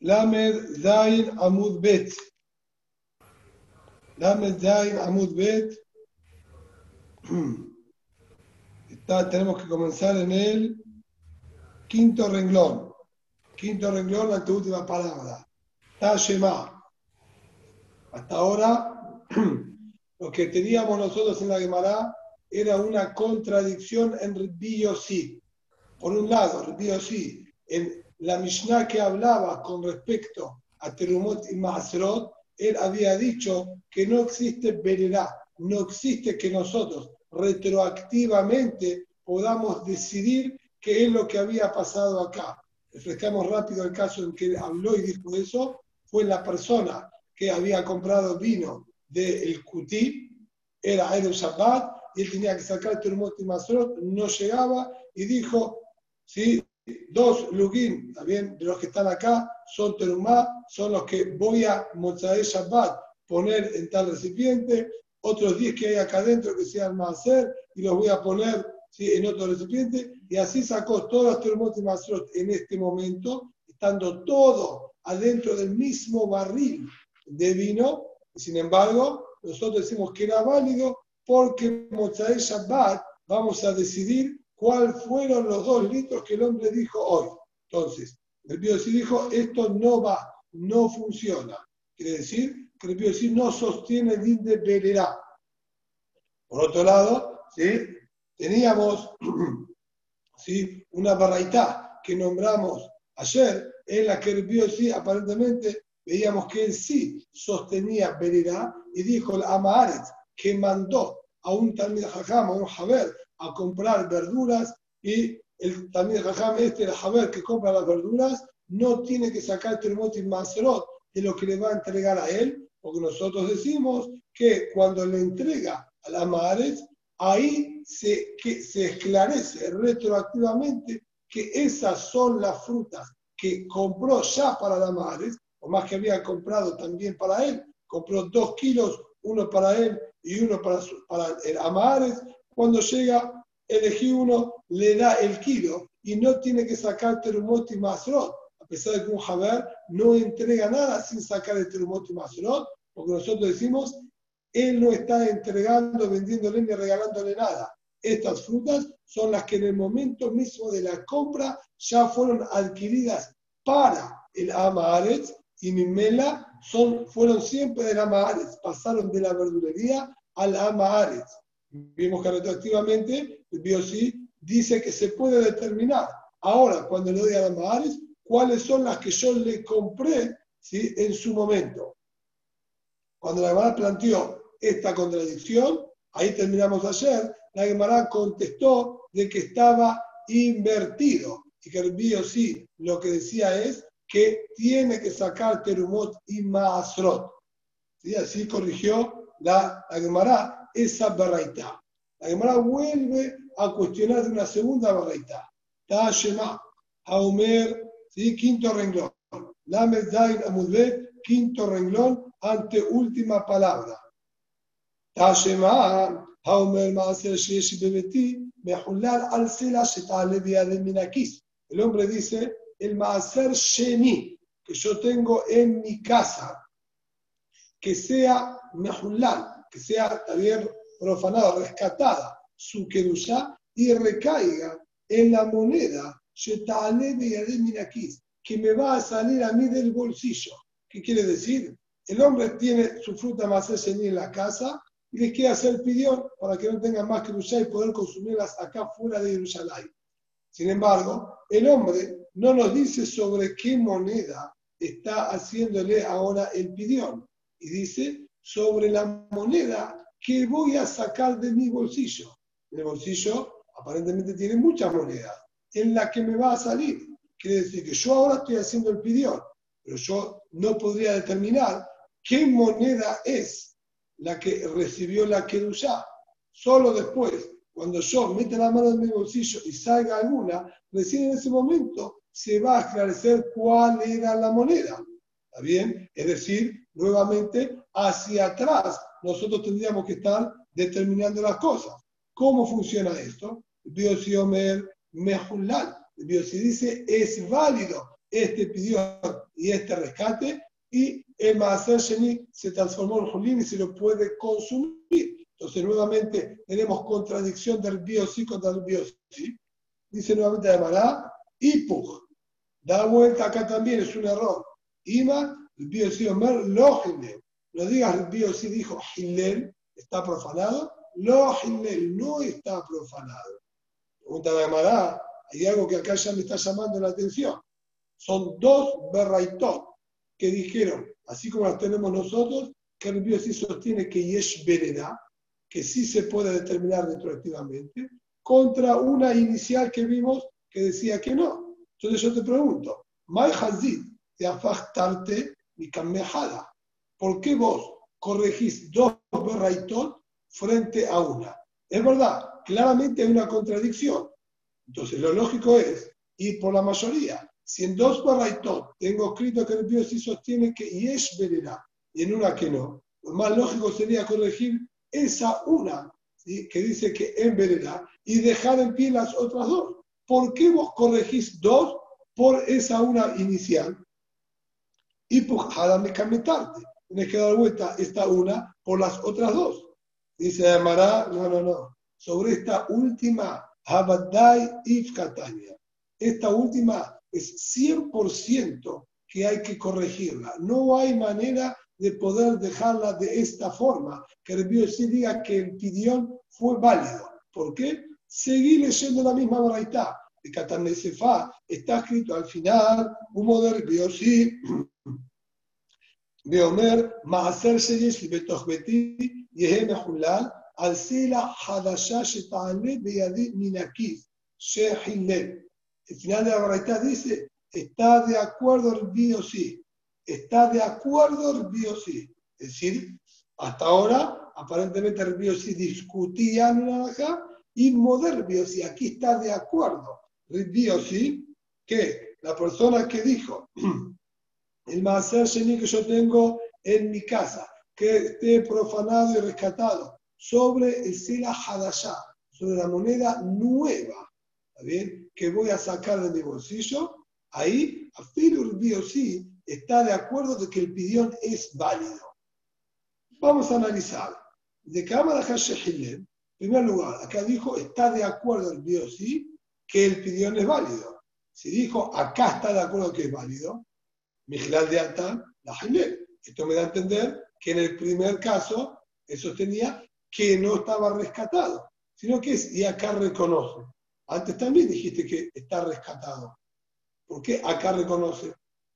Lamed Zain Amud Bet. Lamed Zain Amud Bet. Tenemos que comenzar en el quinto renglón. Quinto renglón, la última palabra. Tashema. Hasta ahora, lo que teníamos nosotros en la Gemara era una contradicción en Rabbi Por un lado, Rabbi en la Mishnah que hablaba con respecto a Terumot y Maasrot, él había dicho que no existe veredad, no existe que nosotros retroactivamente podamos decidir qué es lo que había pasado acá. Refrescamos rápido el caso en que habló y dijo eso, fue la persona que había comprado vino del Kuti, era Edo Shabbat, y él tenía que sacar Terumot y Masrot, no llegaba y dijo, sí, dos lugin, también de los que están acá, son terumá, son los que voy a Mozae Shabbat poner en tal recipiente, otros 10 que hay acá adentro que sean hacer y los voy a poner en otro recipiente, y así sacó todos los terumot y masrot en este momento, estando todo adentro del mismo barril de vino, y sin embargo, nosotros decimos que era válido porque Mozae Shabbat vamos a decidir cuáles fueron los dos litros que el hombre dijo hoy. Entonces, el Biosí dijo, esto no va, no funciona. Quiere decir que el Biosí no sostiene el de Bererá. Por otro lado, ¿sí? teníamos ¿sí? una barraitá que nombramos ayer, en la que el Biosí aparentemente veíamos que él sí sostenía Bererá y dijo el Amaharet que mandó a un Talmud Hajam, a un Haber, a comprar verduras y el, también jajam este, el jaber que compra las verduras, no tiene que sacar termot y maserot de lo que le va a entregar a él, porque nosotros decimos que cuando le entrega a las madres, ahí se, que, se esclarece retroactivamente que esas son las frutas que compró ya para las madres, o más que había comprado también para él, compró dos kilos, uno para él y uno para, para el Amares, cuando llega, elegí uno, le da el kilo y no tiene que sacar terumot y masrot, a pesar de que un jaber no entrega nada sin sacar el terumot y masrot, porque nosotros decimos, él no está entregando, vendiéndole ni regalándole nada. Estas frutas son las que en el momento mismo de la compra ya fueron adquiridas para el Amaharetz y Mimela son, fueron siempre del Amaharetz, pasaron de la verdulería al Amaharetz. Vimos que retroactivamente el biosí dice que se puede determinar ahora, cuando le doy a las Mahares, cuáles son las que yo le compré ¿sí? en su momento. Cuando la Gemara planteó esta contradicción, ahí terminamos ayer, la Gemara contestó de que estaba invertido y que el biosí lo que decía es que tiene que sacar Terumot y Maasrot. ¿Sí? Así corrigió la, la Gemara esa barraita. La Gemara vuelve a cuestionar una segunda barraita. Tashema, Haumer, ¿sí? quinto renglón. Lamed Zain Amudbet, quinto renglón, ante última palabra. Tashema, Haumer Maaser Sheshi Bebeti, Mehulal al Sela Shetale de Minakis. El hombre dice, el Maaser Sheni, que yo tengo en mi casa, que sea Mehulal, que sea también profanada, rescatada su Kedushá y recaiga en la moneda que me va a salir a mí del bolsillo. ¿Qué quiere decir? El hombre tiene su fruta más en la casa y les quiere hacer pidión para que no tengan más Kedushá y poder consumirlas acá fuera de Jerusalén. Sin embargo, el hombre no nos dice sobre qué moneda está haciéndole ahora el pidión. Y dice sobre la moneda que voy a sacar de mi bolsillo. El bolsillo aparentemente tiene muchas monedas, en la que me va a salir. Quiere decir que yo ahora estoy haciendo el pidión, pero yo no podría determinar qué moneda es la que recibió la Kedushá. Solo después, cuando yo meta la mano en mi bolsillo y salga alguna, recién en ese momento se va a esclarecer cuál era la moneda. ¿Está bien? Es decir, nuevamente hacia atrás nosotros tendríamos que estar determinando las cosas. ¿Cómo funciona esto? Biosiomer mejulal. Biosi dice es válido este pidió y este rescate, y el Maaser se transformó en Julín y se lo puede consumir. Entonces, nuevamente, tenemos contradicción del biosí contra el biosí. Dice nuevamente Ademara, Ipuj. Da vuelta acá también, es un error. Ima, el biosí Omer, lo No digas el biosí dijo Hillel, está profanado. Lo no está profanado. Pregunta de Ademara, hay algo que acá ya me está llamando la atención. Son dos berraitot que dijeron, así como las tenemos nosotros, que el biosí sostiene que Yesh Vereda, que sí se puede determinar retroactivamente, contra una inicial que vimos que decía que no. Entonces yo te pregunto, May Hazid de Afachtarte y Kamehada, ¿por qué vos corregís dos berraitot frente a una? Es verdad, claramente hay una contradicción. Entonces lo lógico es ir por la mayoría. Si en dos berraitot tengo escrito que el Pío sí sostiene que Yesh Vereda y en una que no, lo más lógico sería corregir esa una que dice que en vereda y dejar en pie las otras dos. ¿Por qué vos corregís dos por esa una inicial? Y me tarde. Tienes que dar vuelta esta una por las otras dos. Dice Amará, no, no, no. Sobre esta última, Habadai If Catania. Esta última es 100% que hay que corregirla. No hay manera de poder dejarla de esta forma, que el sí diga que el pidión fue válido. ¿Por qué? Seguí leyendo la misma baraita. De Katanesefa está escrito al final, humo de Biosí, ואומר, מעשר שלי שבתוך ביתי יהא מחולל על סלע חדשה שתעלה בידי מן הכיס שחילל. El final de la baraita dice, está de acuerdo el biosí está de acuerdo el sí. Es decir, hasta ahora, aparentemente el sí discutía en la baja y Moder sí. Aquí está de acuerdo el sí que la persona que dijo el Maaser Sheni que yo tengo en mi casa, que esté profanado y rescatado sobre el Sela Hadashah, sobre la moneda nueva, ¿está bien? Que voy a sacar de mi bolsillo, ahí, a el sí está de acuerdo de que el pidión es válido. Vamos a analizar. De Cámara en primer lugar, acá dijo, está de acuerdo el biosí que el pidión es válido. Si dijo, acá está de acuerdo que es válido, Mijilal de Alta, la Hillel. Esto me da a entender que en el primer caso, eso tenía que no estaba rescatado, sino que es, y acá reconoce. Antes también dijiste que está rescatado. ¿Por qué acá reconoce?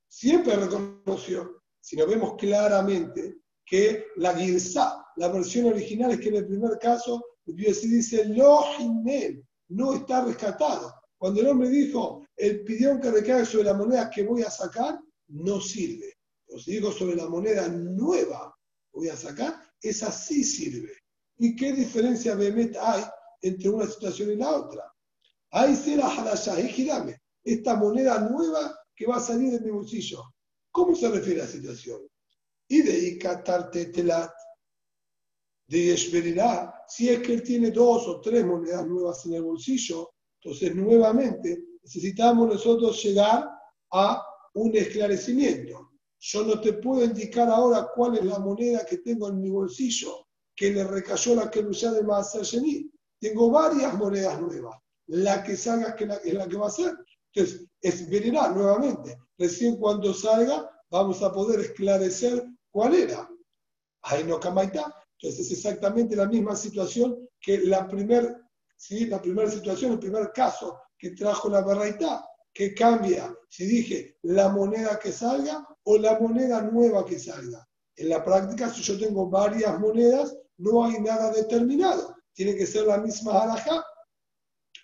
siempre reconoció, si nos vemos claramente, que la Girsa, la versión original es que en el primer caso, el dice, lo no está rescatado. Cuando el hombre dijo, el pidión que recaiga sobre la moneda que voy a sacar, no sirve. Pero si digo sobre la moneda nueva voy a sacar, esa sí sirve. ¿Y qué diferencia Bemet hay entre una situación y la otra? Ahí será Hadashah, girame. Esta moneda nueva que va a salir de mi bolsillo. ¿Cómo se refiere a la situación? Y de Ikatarte Telat, de Yeshverirá, si es que él tiene dos o tres monedas nuevas en el bolsillo, entonces nuevamente necesitamos nosotros llegar a un esclarecimiento. Yo no te puedo indicar ahora cuál es la moneda que tengo en mi bolsillo que le recayó la que lucha de Maasar Tengo varias monedas nuevas. La que salga es la que va a ser. Entonces, es nuevamente. Recién cuando salga, vamos a poder esclarecer cuál era. Ahí no Kamaita. Entonces, es exactamente la misma situación que la primera ¿sí? la primera situación, el primer caso que trajo la Barraita. Que cambia? Si dije la moneda que salga o la moneda nueva que salga. En la práctica, si yo tengo varias monedas, no hay nada determinado. Tiene que ser la misma alhaja.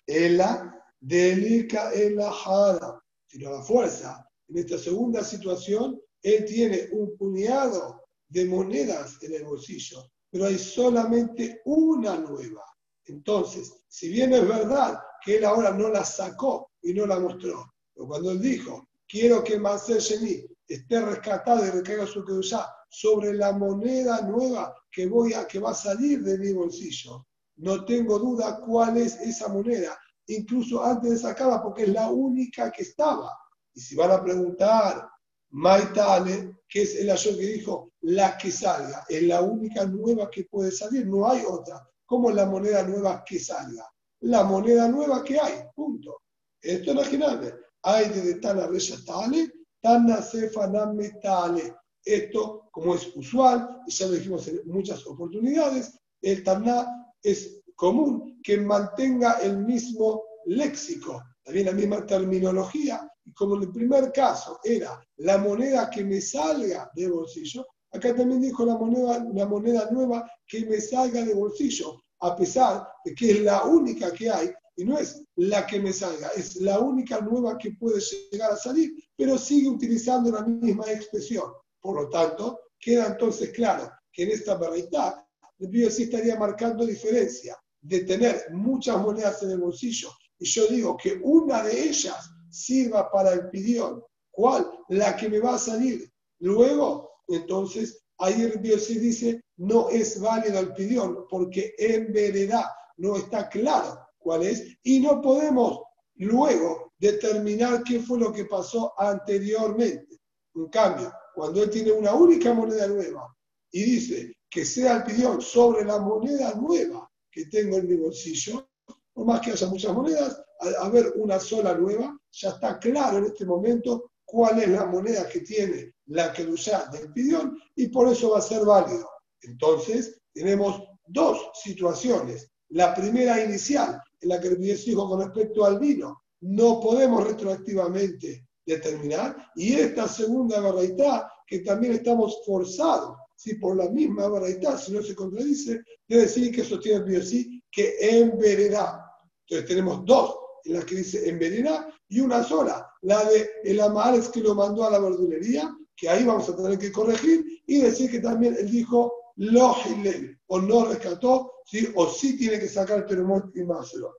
la delica en la jada, sino la fuerza. En esta segunda situación, él tiene un puñado de monedas en el bolsillo, pero hay solamente una nueva. Entonces, si bien es verdad que él ahora no la sacó y no la mostró, pero cuando él dijo, quiero que Marcel Geni esté rescatado y recaiga su ya sobre la moneda nueva que, voy a, que va a salir de mi bolsillo, no tengo duda cuál es esa moneda incluso antes de sacarla, porque es la única que estaba. Y si van a preguntar, Maitale, que es el ayer que dijo, la que salga, es la única nueva que puede salir, no hay otra. ¿Cómo la moneda nueva que salga? La moneda nueva que hay, punto. Esto es imaginable. Hay de Tana Resha Tale, Tana Sefaname Tale. Esto, como es usual, y ya lo dijimos en muchas oportunidades, el Taná es común que mantenga el mismo léxico, también la misma terminología, y como en el primer caso era la moneda que me salga de bolsillo, acá también dijo la moneda, la moneda nueva que me salga de bolsillo, a pesar de que es la única que hay, y no es la que me salga, es la única nueva que puede llegar a salir, pero sigue utilizando la misma expresión. Por lo tanto, queda entonces claro que en esta variedad el sí estaría marcando diferencia de tener muchas monedas en el bolsillo y yo digo que una de ellas sirva para el pidión, ¿cuál? La que me va a salir luego, entonces ahí el sí dice no es válido el pidión porque en verdad no está claro cuál es y no podemos luego determinar qué fue lo que pasó anteriormente. En cambio, cuando él tiene una única moneda nueva y dice que sea el pidión sobre la moneda nueva que tengo en mi bolsillo, por más que haya muchas monedas, al haber una sola nueva, ya está claro en este momento cuál es la moneda que tiene la que usa del pidión y por eso va a ser válido. Entonces, tenemos dos situaciones. La primera inicial, en la que el dijo con respecto al vino, no podemos retroactivamente determinar, y esta segunda verdad que también estamos forzados si por la misma verdad, si no se contradice, debe decir que sostiene el biosí que envenenará. Entonces tenemos dos en las que dice envenenar y una sola, la de el es que lo mandó a la verdulería, que ahí vamos a tener que corregir y decir que también él dijo lo o no rescató, ¿sí? o sí tiene que sacar el terremoto y márselo.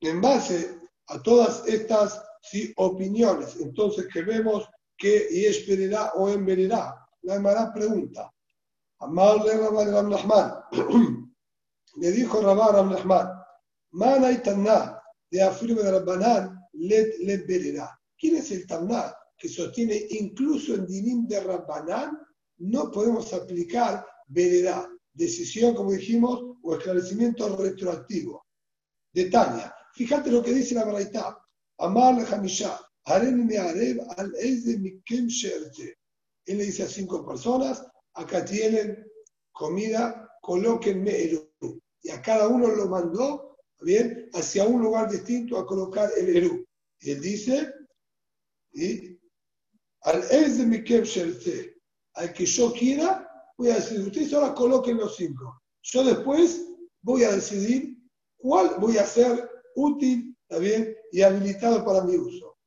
En base a todas estas opiniones, entonces que vemos que Yesh Pererá o en Bererá. La Emara pregunta, Amarle Rabá de Nahman, le dijo Rabá Ram Nahman, Mana y Taná de afirme de Rabbanán, let, let Bererá. ¿Quién es el Taná que sostiene incluso en Dinim de Rabbanán? No podemos aplicar Bererá, decisión, como dijimos, o esclarecimiento retroactivo. De Tania, fíjate lo que dice la Baraitá. Amar Hamishá, él le dice a cinco personas, acá tienen comida, colóquenme el Y a cada uno lo mandó, bien, hacia un lugar distinto a colocar el Eru. Y él dice, al de al que yo quiera, voy a decir, ustedes ahora coloquen los cinco. Yo después voy a decidir cuál voy a ser útil, bien, y habilitado para mi uso.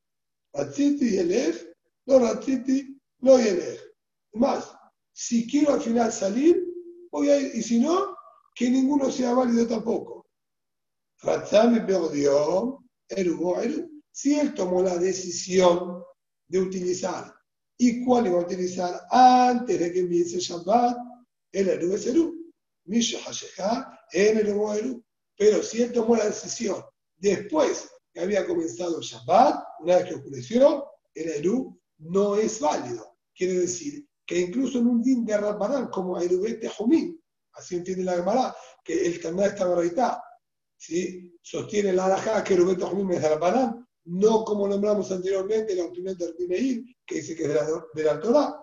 Ratziti Yelech, no Ratziti, no Yelech. Más, si quiero al final salir, voy a ir, y si no, que ninguno sea válido tampoco. Ratzami perdió, Eru. Si él tomó la decisión de utilizar, ¿y cuál iba a utilizar antes de que empiece Shabbat? El Eru es Eru. Misha Hashecha, el. Pero si él tomó la decisión después que había comenzado Shabbat, una vez que oscureció, el Eru no es válido. Quiere decir que incluso en un din de Rabbanán como Erubete Jumín, así entiende la Gemara, que el Taná está verdad, ¿sí? sostiene la alajá que Erubete Jumín es de Rabbanán, no como nombramos anteriormente la opinión de Arpimeir, que dice que es de la, de la Torah.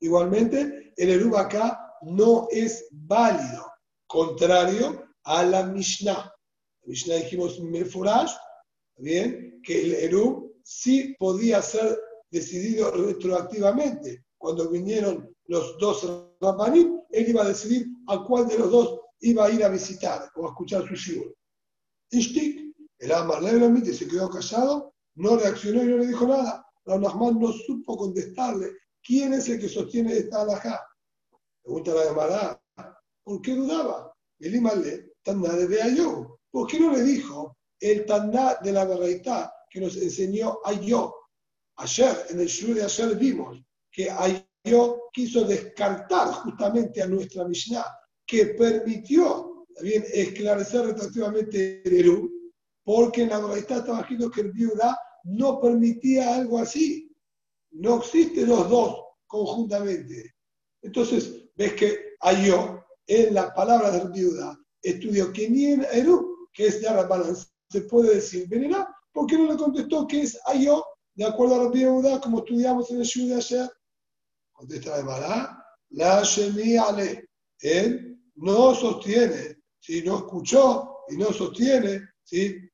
Igualmente, el Erub acá no es válido, contrario a la Mishnah. La Mishnah dijimos Meforash, bien, que el Eru sí podía ser decidido retroactivamente. Cuando vinieron los dos Rabbanim, él iba a decidir a cuál de los dos iba a ir a visitar o a escuchar su shiur. Ishtik, el Amar y se quedó callado, no reaccionó y no le dijo nada. Rahman no supo contestarle quién es el que sostiene esta alajá. Pregunta la llamada, ¿por qué dudaba? El Imale, tan nada de yo. ¿Por qué no le dijo el Taná de la verdad que nos enseñó Ayo. Ayer, en el shur de ayer vimos que Ayo quiso descartar justamente a nuestra Mishnah, que permitió también esclarecer retroactivamente el Eru. Porque en la Baraita estaba escrito que el viuda no permitía algo así. No existen los dos conjuntamente. Entonces, ves que yo en las palabras del viuda, estudió que ni en Eru, que es de Rabbanan, se puede decir venera, porque no le contestó que es Ayo, de acuerdo a la viuda, como estudiamos en el Shu de ayer. Contesta de Mará, la Shemi Ale. Él no sostiene, si no escuchó y no sostiene, ¿sí?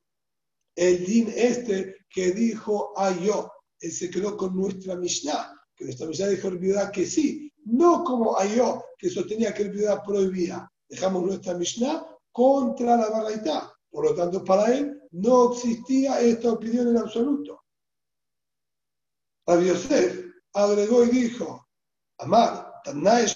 El din este que dijo Ayo. Él se quedó con nuestra Mishnah, que nuestra Mishnah dijo el viuda que sí, no como Ayo, que sostenía que el viuda prohibía. Dejamos nuestra Mishnah contra la Baraita. Por lo tanto, para él no existía esta opinión en absoluto. Rabbi Yosef agregó y dijo, Amar, Tanay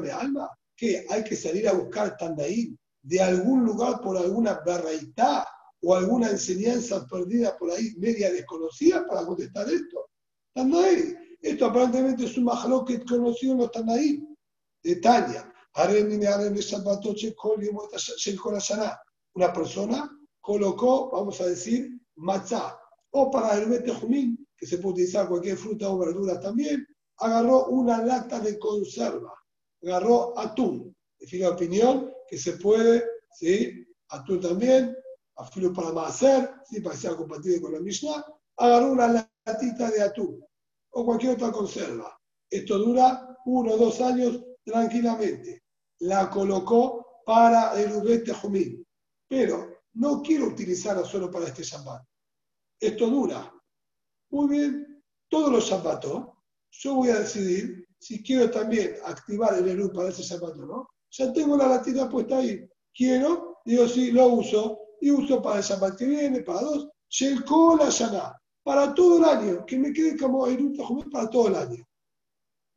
me alma, que hay que salir a buscar Tandaim de algún lugar por alguna barraitá o alguna enseñanza perdida por ahí, media desconocida, para contestar esto. Tandaim. Esto aparentemente es un mahloket conocido en los Tandaim de Tania. Una persona colocó, vamos a decir, matzah, o para el betejumín, que se puede utilizar cualquier fruta o verdura también, agarró una lata de conserva, agarró atún. Es la opinión que se puede, ¿sí? atún también, afilo para hacer, ¿sí? para que sea compatible con la Mishnah, agarró una latita de atún o cualquier otra conserva. Esto dura uno o dos años tranquilamente. La colocó para el Ubet Jumín. Pero no quiero utilizarla solo para este Shabbat. Esto dura. Muy bien, todos los Shabbatos, yo voy a decidir si quiero también activar el Eru para ese Shabbat o no. Ya tengo la latita puesta ahí. Quiero, digo sí, lo uso. Y uso para el Shabbat que viene, para dos. La Shana para todo el año, que me quede como un Tajumim para todo el año.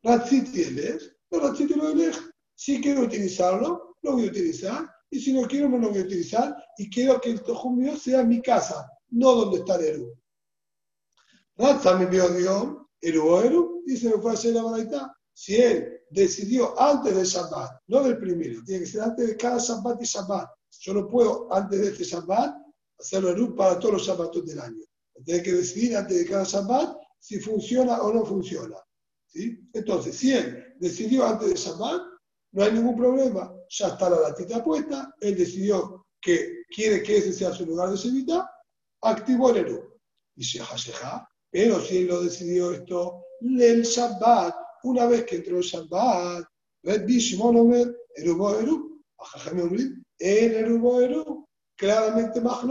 Ratziti Elech, no Ratziti lo Elech. Si quiero utilizarlo, lo voy a utilizar, y si no quiero, no lo voy a utilizar, y quiero que el Tajum sea mi casa, no donde está el Eru. Ratzami vio Dios, Eru Eru, dice me fue a hacer la baraita. Si él decidió antes del Shabbat, no del primero, tiene que ser antes de cada Shabbat y Shabbat. Yo no puedo, antes de este Shabbat, hacerlo Eru para todos los Shabbatos del año. Tiene que decidir antes de cada Shabbat si funciona o no funciona. ¿sí? Entonces, si él decidió antes de Shabbat, no hay ningún problema. Ya está la latita puesta, él decidió que quiere que ese sea su lugar de sevita, activó el Eru. Dice Hasheja, pero si él lo decidió esto, el Shabbat, una vez que entró el Shabbat, Red Bishimon Omer, Erubo Eru, el Erubo Eru, claramente más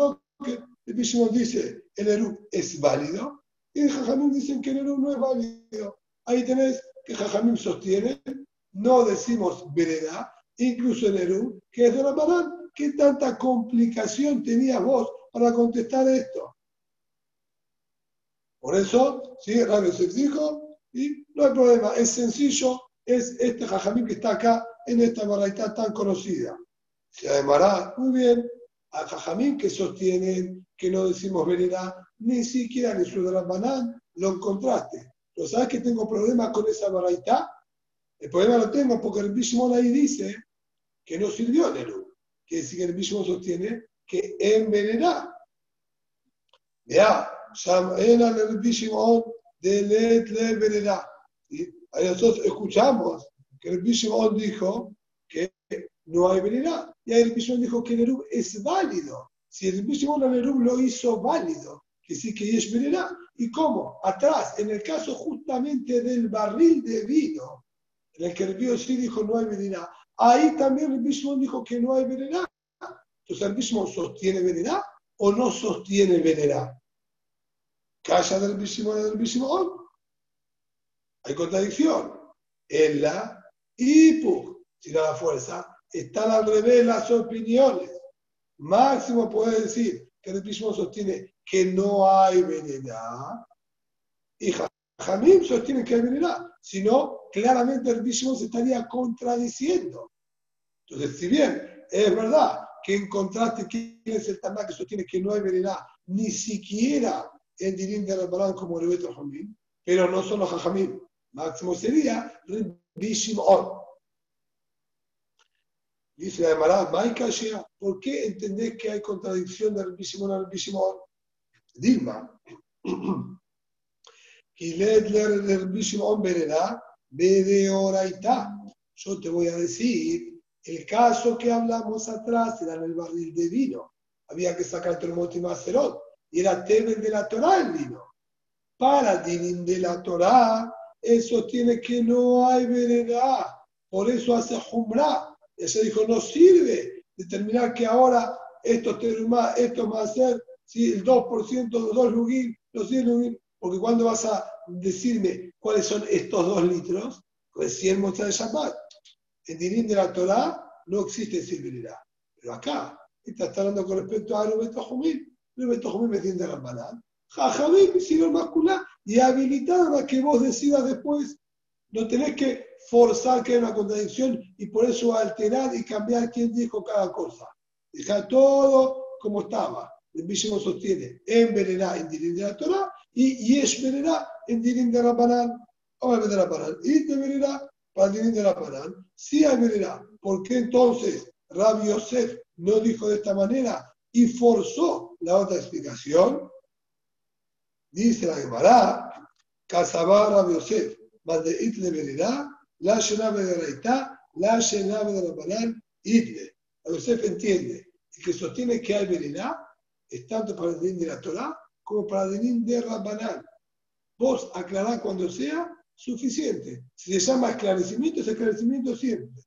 que el Bishimon dice, el Eru es válido y Jajamim dicen que el Eru no es válido. Ahí tenés que Jajamim sostiene, no decimos vereda, incluso el Eru, que es de la Marán. ¿Qué tanta complicación tenías vos para contestar esto? Por eso, sí, Rabio se dijo, y no hay problema, es sencillo, es este Jajamim que está acá en esta baraita tan conocida. Se además, muy bien, a Jajamim que sostienen que no decimos venera, ni siquiera en de Banán lo encontraste. ¿Pero sabes que tengo problemas con esa baraita? El problema lo tengo porque el Bishmon ahí dice que no sirvió Nerú. Quiere decir que el Bishmon sostiene que envenena. Vea, era el Bishmon de Let le Y nosotros escuchamos que el Bishmon dijo que no hay venera. Y el Bishmon dijo que Nerú es válido. Si el mismo Nerub lo hizo válido, que sí que es venera, ¿y cómo? Atrás, en el caso justamente del barril de vino, en el que el vino sí dijo no hay venera, ahí también el mismo dijo que no hay venera. Entonces el mismo sostiene venera o no sostiene venera. Calla del mismo del Hay contradicción. En la si no la fuerza, están al revés las opiniones. Máximo puede decir que el Bishmon sostiene que no hay venena y Jamim sostiene que hay venena. Si no, claramente el Bishmon se estaría contradiciendo. Entonces, si bien es verdad que encontraste quién es el Taná que sostiene que no hay venena, ni siquiera en Dirín de Rabbalán como el Beto Jamim, pero no son los Jamim. Máximo sería Bishimon. Dice la Gemara, Maika ¿por qué entendés que hay contradicción de Rabbi Shimon a Rabbi Shimon? Dilma. Yo te voy a decir, el caso que hablamos atrás era en el barril de vino. Había que sacar el y macerot. Y era temen de la Torah el vino. Para Dinim de la Torah, eso tiene que no hay veredad. Por eso hace Jumra ese dijo, no sirve determinar que ahora esto, teruma, esto va a ser si el 2% de dos los 100 lugin, porque cuando vas a decirme cuáles son estos dos litros, recién muestra de Shabbat. En Dirín de la Torah no existe sirvibilidad. Pero acá, está hablando con respecto a Rubeto Jumil. Rubeto Jumil me tiende a Rambanán. Jajamil, hicieron masculá y habilitaron a que vos decidas después. No tenés que forzar que haya una contradicción y por eso alterar y cambiar quién dijo cada cosa. Dejar todo como estaba. El mismo sostiene en Berená, en Dirín de la Torah, y Yesh Berená, en Dirín de la Banán. Ahora de la Banán. Y de Berená, para Dirín de la Banán. Sí hay. ¿Por qué entonces Rabbi Yosef no dijo de esta manera y forzó la otra explicación? Dice la Gemara, Casabá Rabbi Yosef, It de Berená, la Shenabe de Raitá, la Shenabe de Rabanán, Idle. Yosef entiende y que sostiene que hay veredad es tanto para el de la Torah como para el din de Rabbanán. Vos aclará cuando sea suficiente. Si se llama esclarecimiento, es esclarecimiento siempre.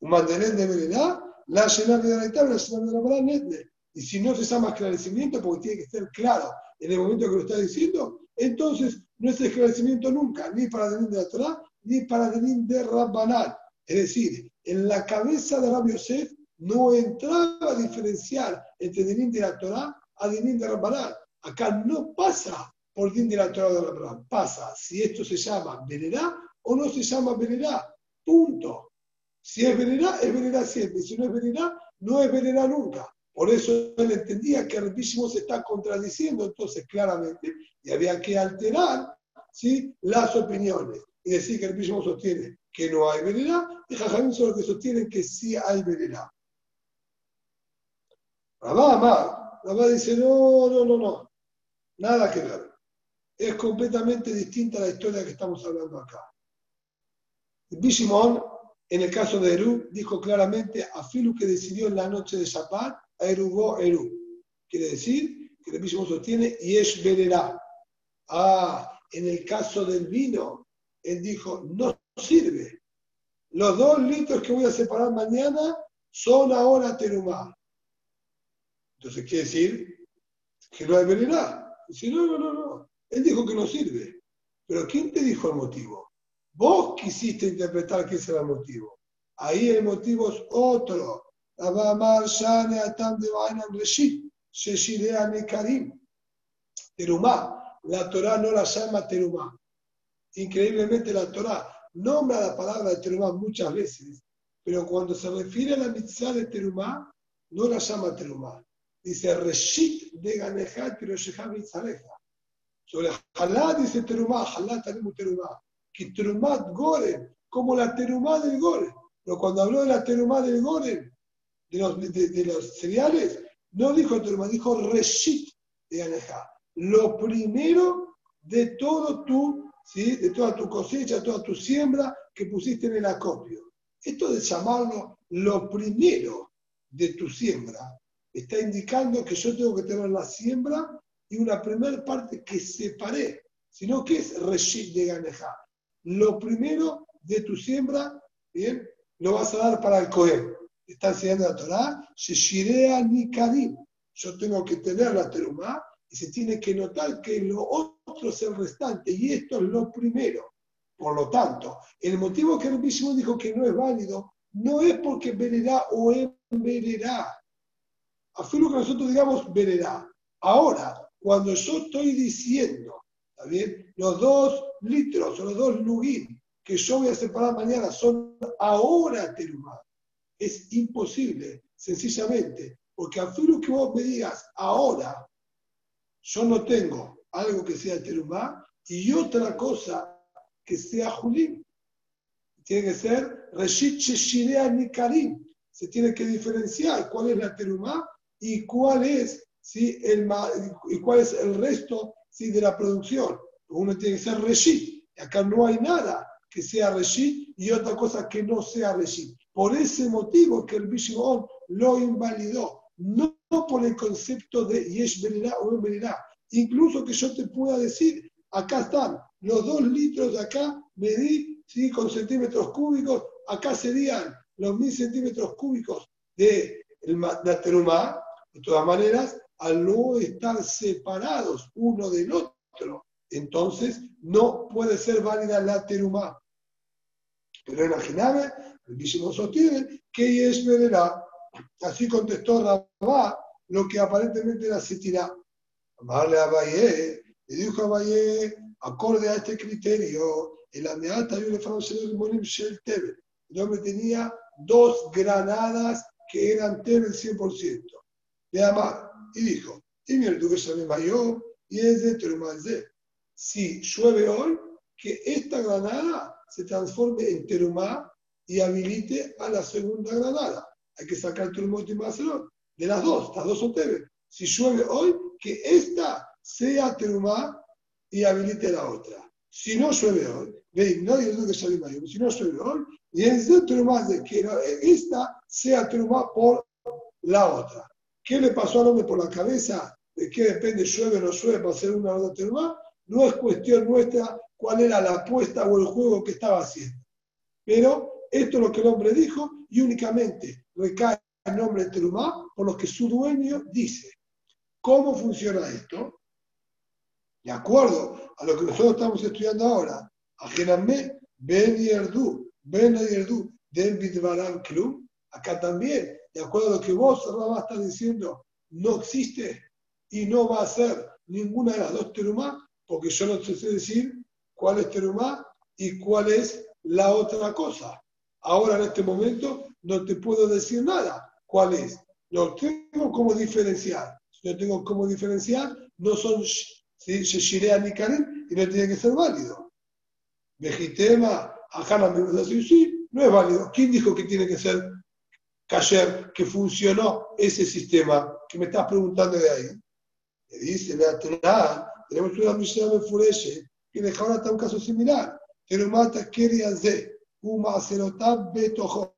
Un mandarín de veredad, la Shenabe de Raitá, la Shenabe de Rabanán, Idle. Y si no se llama esclarecimiento, porque tiene que ser claro en el momento que lo está diciendo, entonces no es esclarecimiento nunca, ni para din de Torah, ni para Denim de Rabbanal. Es decir, en la cabeza de Rabbi Yosef no entraba a diferenciar entre Denim de la Torah a Denim de Rabbanal. Acá no pasa por Denim de la Torah de Rabbanal. Pasa si esto se llama Venerá o no se llama Venerá. Punto. Si es Venerá, es Venerá siempre. Si no es Venerá, no es Venerá nunca. Por eso él entendía que el se está contradiciendo entonces claramente y había que alterar ¿sí? las opiniones y decir que mismo sostiene que no hay veredad, y Jajamín son que sostienen que sí hay veredad. Rabá Amar, Rabá dice, no, no, no, no, nada que ver. Es completamente distinta la historia que estamos hablando acá. Bishimon, en el caso de Eru, dijo claramente a Filu que decidió en la noche de Shabbat, a Erugó Eru. Quiere decir que el Bishimon sostiene y es veredad. Ah, en el caso del vino, él dijo, no sirve. Los dos litros que voy a separar mañana son ahora terumá. Entonces quiere decir que no hay veredad. Dice, no, no, no, no. Él dijo que no sirve. Pero ¿quién te dijo el motivo? Vos quisiste interpretar que ese era el motivo. Ahí el motivo es otro. Terumá. La Torah no la llama terumá increíblemente la Torah nombra la palabra de terumá muchas veces, pero cuando se refiere a la mitzvah de terumá, no la llama terumá. Dice Reshit de Ganejat Pirosheja Mitzareja. Sobre Halá dice terumá, Halá tenemos terumá. Que terumá gore, como la terumá del gore. Pero cuando habló de la terumá del gore, de los, de, los cereales, no dijo terumá, dijo Reshit de Ganejat. Lo primero de todo tu de toda tu cosecha, toda tu siembra que pusiste en el acopio. Esto de llamarlo lo primero de tu siembra está indicando que yo tengo que tener la siembra y una primera parte que separé, sino que es Reshit de Ganeja. Lo primero de tu siembra, bien, lo vas a dar para el Cohen. Está enseñando la Torah, Sheshirea Nikadim. Yo tengo que tener la terumá y se tiene que notar que lo otro es el restante y esto es lo primero. Por lo tanto, el motivo que el mismo dijo que no es válido no es porque venerá o envenenará. A lo que nosotros digamos venerá. Ahora, cuando yo estoy diciendo, ¿está bien? Los dos litros o los dos lugin que yo voy a separar mañana son ahora terumá. Es imposible, sencillamente, porque a lo que vos me digas ahora, yo no tengo algo que sea terumá y otra cosa que sea julim. Tiene que ser reshit sheshirea nikarim. se tiene que diferenciar cuál es la terumá y cuál es, ¿sí? el, y cuál es el resto ¿sí? de la producción. Uno tiene que ser reshit. Acá no hay nada que sea reshit y otra cosa que no sea reshit. Por ese motivo que el Bishimon lo invalidó, no por el concepto de Yesh o no Incluso que yo te pueda decir, acá están los dos litros de acá, medí ¿sí? con centímetros cúbicos, acá serían los mil centímetros cúbicos de la terumá. De todas maneras, al no estar separados uno del otro, entonces no puede ser válida la terumá. Pero imagíname, el mismo sostiene que es. Así contestó Rabá lo que aparentemente era Sitirá. Amarle a Valle, le dijo a Valle, acorde a este criterio, el Ameata y el Monim Shel Tebel. El hombre tenía dos granadas que eran Tebel 100%. De Amar. Y dijo, y mi que se me y es de Si llueve hoy, que esta granada se transforme en terumá y habilite a la segunda granada. Hay que sacar terumá y Macerón. De las dos, las dos son Tebel. Si llueve hoy, que esta sea terumá y habilite la otra. Si no llueve hoy, veis, no digo que si no llueve hoy, y es de terumá de que esta sea terumá por la otra. ¿Qué le pasó al hombre por la cabeza? ¿De qué depende llueve o no llueve para hacer una otra terumá? No es cuestión nuestra cuál era la apuesta o el juego que estaba haciendo. Pero esto es lo que el hombre dijo y únicamente recae el nombre de terumá por lo que su dueño dice. ¿Cómo funciona esto? De acuerdo a lo que nosotros estamos estudiando ahora, Ajenamé, Ben Yerdu, Ben Yerdu, del Bidvaran Club, acá también, de acuerdo a lo que vos, Rabá, estás diciendo, no existe y no va a ser ninguna de las dos terumá, porque yo no sé decir cuál es terumá y cuál es la otra cosa. Ahora en este momento no te puedo decir nada cuál es. Lo tengo como diferenciar. Si no tengo como diferenciar, no son ¿sí? ni Karim y no tiene que ser válido. Vejitema, Ajana sí, no es válido. ¿Quién dijo que tiene que ser Kasher, que funcionó ese sistema? Que me estás preguntando de ahí. Me dice, la tenemos una misión de Fureshe, que de ahora está un caso similar. Pero mata quería de betojo.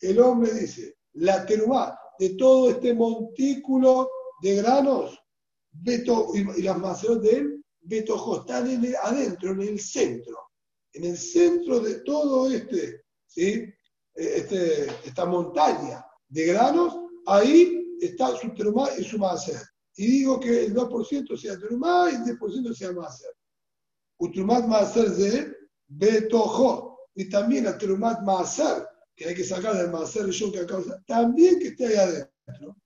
El hombre dice, la terumá de todo este montículo de granos Beto, y, las maceras de él, Betojo, están adentro, en el centro. En el centro de todo este, ¿sí? este esta montaña de granos, ahí está su terumá y su macer. Y digo que el 2% sea terumá y el 10% sea macer. Utrumat macer de Betojo. Y también la terumat macer, que hay que sacar del macer yo que causa, también que esté ahí adentro.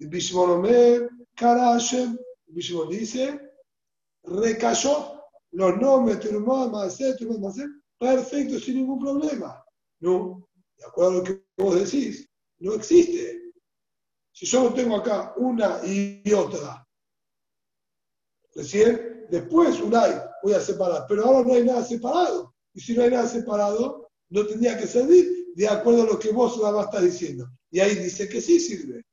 Bishmonomer, Karashem, Bishimon dice, recayó los nombres Terumá, Maasé, Terumá, Maasé, perfecto, sin ningún problema. No, de acuerdo a lo que vos decís, no existe. Si yo tengo acá una y otra, recién, después un hay, voy a separar, pero ahora no hay nada separado. Y si no hay nada separado, no tendría que servir de acuerdo a lo que vos nada más estás diciendo. Y ahí dice que sí sirve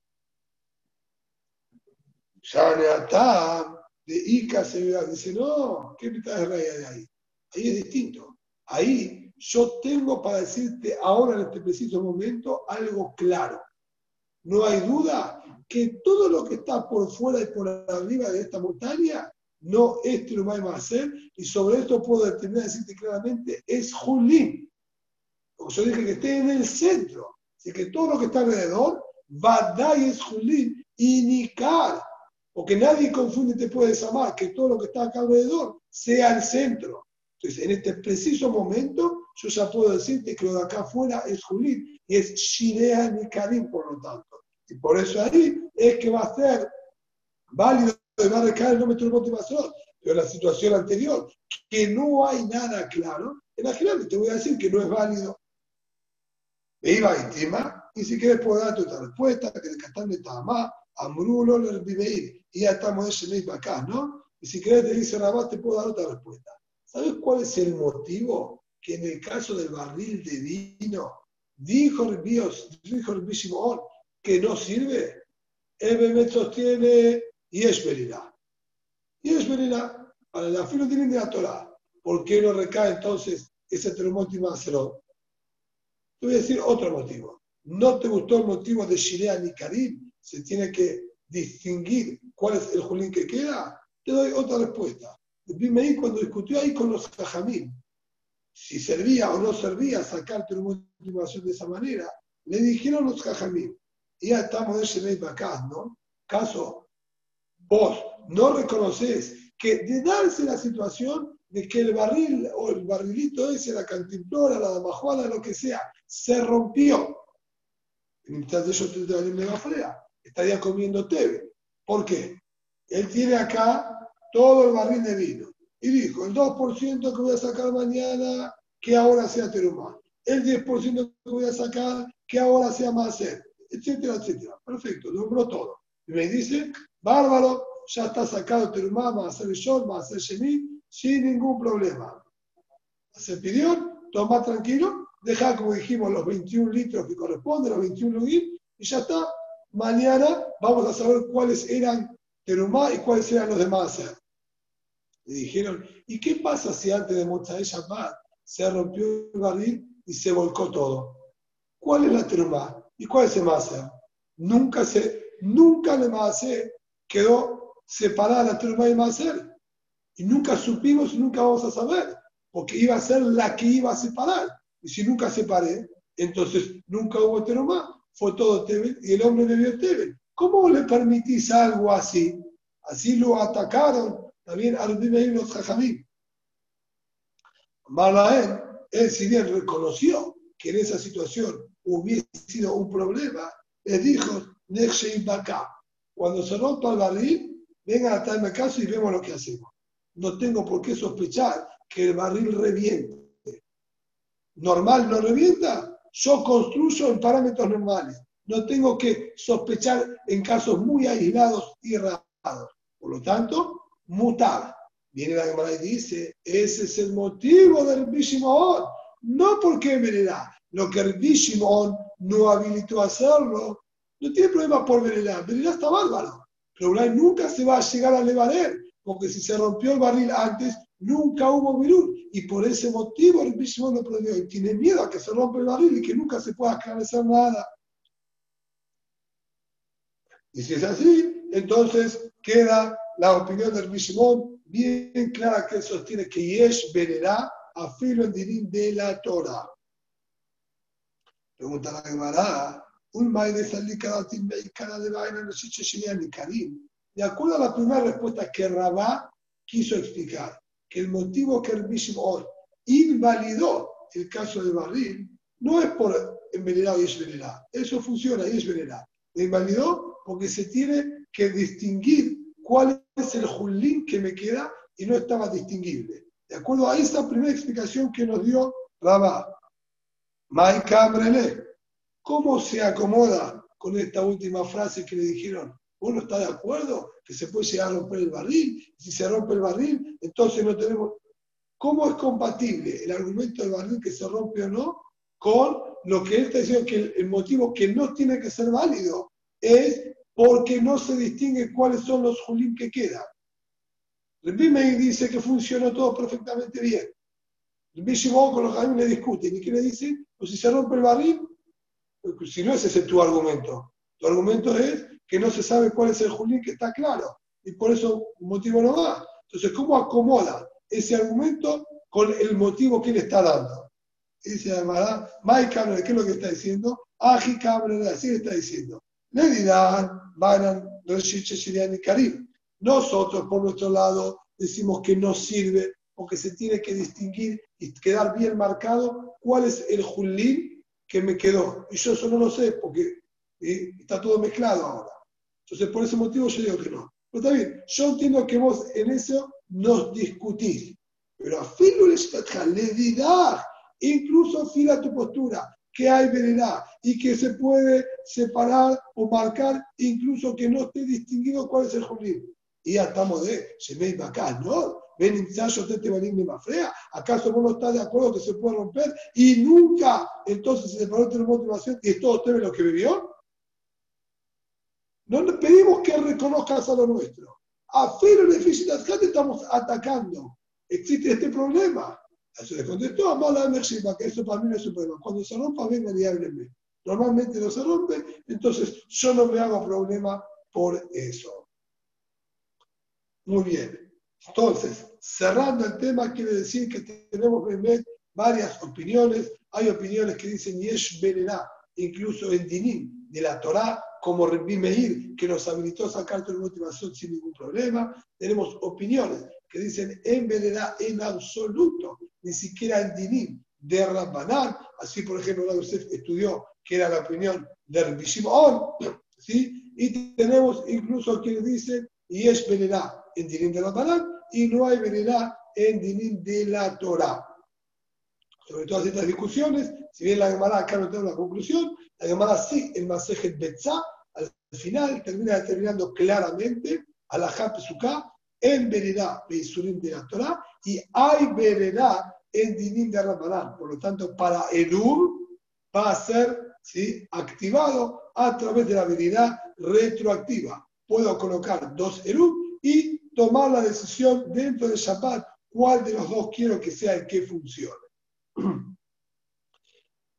de Ica se dice, no, ¿qué mitad de raya de ahí? Ahí es distinto. Ahí yo tengo para decirte ahora en este preciso momento algo claro. No hay duda que todo lo que está por fuera y por arriba de esta montaña no es a hacer y sobre esto puedo determinar decirte claramente es Julín. Porque yo dije que esté en el centro. Así que todo lo que está alrededor, Badai es Julín y Nikar porque nadie confunde te puedes amar, que todo lo que está acá alrededor sea el centro. Entonces, en este preciso momento, yo ya puedo decirte que lo de acá afuera es Julín y es Shirea Karim, por lo tanto. Y por eso ahí es que va a ser válido a recaer el nombre de motivación. Pero la situación anterior, que no hay nada claro, imagínate, te voy a decir que no es válido. Me iba a estima, y si quieres puedo darte otra respuesta, que el Catán de Tamá, Amrulo, Viveir y ya estamos en ese mismo acá, ¿no? Y si querés, te dice Rabat, te puedo dar otra respuesta. ¿Sabes cuál es el motivo que en el caso del barril de vino dijo Dios, dijo Rabbi Shimon, que no sirve. Él me sostiene y es veridad. Y es veridad. Para la filo de la Torah. ¿Por qué no recae entonces ese termótimo acero? Te voy a decir otro motivo. ¿No te gustó el motivo de Shirea ni Karim? Se tiene que distinguir cuál es el Julín que queda. Te doy otra respuesta. Dime cuando discutió ahí con los Jajamín, si servía o no servía sacar termótimo de esa manera, le dijeron los Jajamín, ya estamos de ese acá, ¿no? Caso, vos no reconoces que de darse la situación de que el barril o el barrilito ese, la cantimplora, la damajuana, lo que sea, se rompió. Mientras de ellos te estaría comiendo tebe. ¿Por qué? Él tiene acá todo el barril de vino. Y dijo, el 2% que voy a sacar mañana, que ahora sea terumá. El 10% que voy a sacar, que ahora sea más etcétera, etcétera. Perfecto, nombró todo. Y me dice, bárbaro, ya está sacado terumá, va a hacer short, va a sin ningún problema. Se pidió, toma tranquilo, deja, como dijimos, los 21 litros que corresponden, los 21 lugim, y ya está. Mañana vamos a saber cuáles eran terumá y cuáles eran los demás. Le dijeron, ¿y qué pasa si antes de Motzai Shabbat se rompió el barril y se volcó todo? ¿Cuál es la terumá? ¿Y cuál es el Maser? Nunca, se, nunca el Maser quedó separada la terumá y Maser. Y nunca supimos y nunca vamos a saber, porque iba a ser la que iba a separar. Y si nunca separé, entonces nunca hubo terumá, fue todo Tebel y el hombre bebió Tebel. ¿Cómo le permitís algo así? Así lo atacaron también Arbim los Jajamim. Malaén, él si bien reconoció que en esa situación hubiese sido un problema, le dijo, cuando se rompa el barril, vengan a traerme caso y vemos lo que hacemos. No tengo por qué sospechar que el barril reviente. Normal no revienta, yo construyo en parámetros normales. No tengo que sospechar en casos muy aislados y raros. Por lo tanto, mutar. Viene la Gemara y dice, ese es el motivo del Bishimon, no porque verá. Lo que el Bishimon no habilitó a hacerlo, no tiene problema por verá. Verá está bárbaro. Pero nunca se va a llegar a levader, porque si se rompió el barril antes, nunca hubo virul. Y por ese motivo el Bishimon lo prohibió. Y tiene miedo a que se rompa el barril y que nunca se pueda esclarecer nada. Y si es así, entonces queda la opinión del Mishimón bien clara que sostiene que Yesh venerá a filo en dirín de la Torah. Pregunta la Gemara, un de salir cada cada de no se ni Karim. De acuerdo a la primera respuesta que Rabá quiso explicar, que el motivo que el Mishimón invalidó el caso de Barril no es por envenenar o Yesh venerá. Eso funciona, Yesh venerá. Lo invalidó porque se tiene que distinguir cuál es el julín que me queda y no estaba distinguible. De acuerdo a esa primera explicación que nos dio Rabá. Maika ¿cómo se acomoda con esta última frase que le dijeron? ¿Uno está de acuerdo que se puede llegar a romper el barril? Si se rompe el barril, entonces no tenemos... ¿Cómo es compatible el argumento del barril que se rompe o no con lo que él está diciendo que el motivo que no tiene que ser válido es porque no se distingue cuáles son los julín que quedan. El Meir dice que funcionó todo perfectamente bien. El Bishimon con los Jaim le discuten. ¿Y qué le dice? Pues si se rompe el barril, si no ese es tu argumento. Tu argumento es que no se sabe cuál es el julín que está claro. Y por eso el motivo no da. Entonces, ¿cómo acomoda ese argumento con el motivo que le está dando? Dice además, Mike ¿qué es lo que está diciendo? Aji así le está diciendo le dirán, van y Karim. Nosotros, por nuestro lado, decimos que no sirve porque se tiene que distinguir y quedar bien marcado cuál es el julín que me quedó. Y yo eso no lo sé porque está todo mezclado ahora. Entonces, por ese motivo yo digo que no. Pero está bien, yo entiendo que vos en eso nos discutís. Pero a le dirá, incluso fila tu postura que hay veredad y que se puede separar o marcar incluso que no esté distinguido cuál es el jolín. Y ya estamos de Shemei acá, ¿no? Ven más frea. ¿Acaso vos no estás de acuerdo que se puede romper y nunca entonces se separó el motivación y es todo usted lo que vivió? No le pedimos que reconozcas a lo nuestro. A Fero de te estamos atacando. Existe este problema. Eso le contestó a Mala Mershima, que eso para mí no es un problema. Cuando se rompa, vengan y háblenme. Normalmente no se rompe, entonces yo no me hago problema por eso. Muy bien. Entonces, cerrando el tema, quiere decir que tenemos varias opiniones. Hay opiniones que dicen Yesh Berená, incluso en Dinim de la Torá, como Rabbi Meir, que nos habilitó a sacar toda motivación sin ningún problema. Tenemos opiniones que dicen en Berená en absoluto, ni siquiera en Dinim de Rabbanán. Así, por ejemplo, usted estudió que era la opinión de Rabbi Shimon, ¿sí? Y tenemos incluso quienes dicen Yesh Berená en Dinim de Rabbanán y no hay veredad en Dinim de la Torah. Sobre todas estas discusiones, si bien la Gemara acá no tiene una conclusión, la Gemara sí, en Masejet Betzá, al final termina determinando claramente a la Pesuká en veredad Beisurim de la Torah y hay veredad en Dinim de Rabbanán. Por lo tanto, para Elur va a ser ¿sí? activado a través de la veredad retroactiva. Puedo colocar dos Elur y tomar la decisión dentro de Shabbat cuál de los dos quiero que sea el que funcione.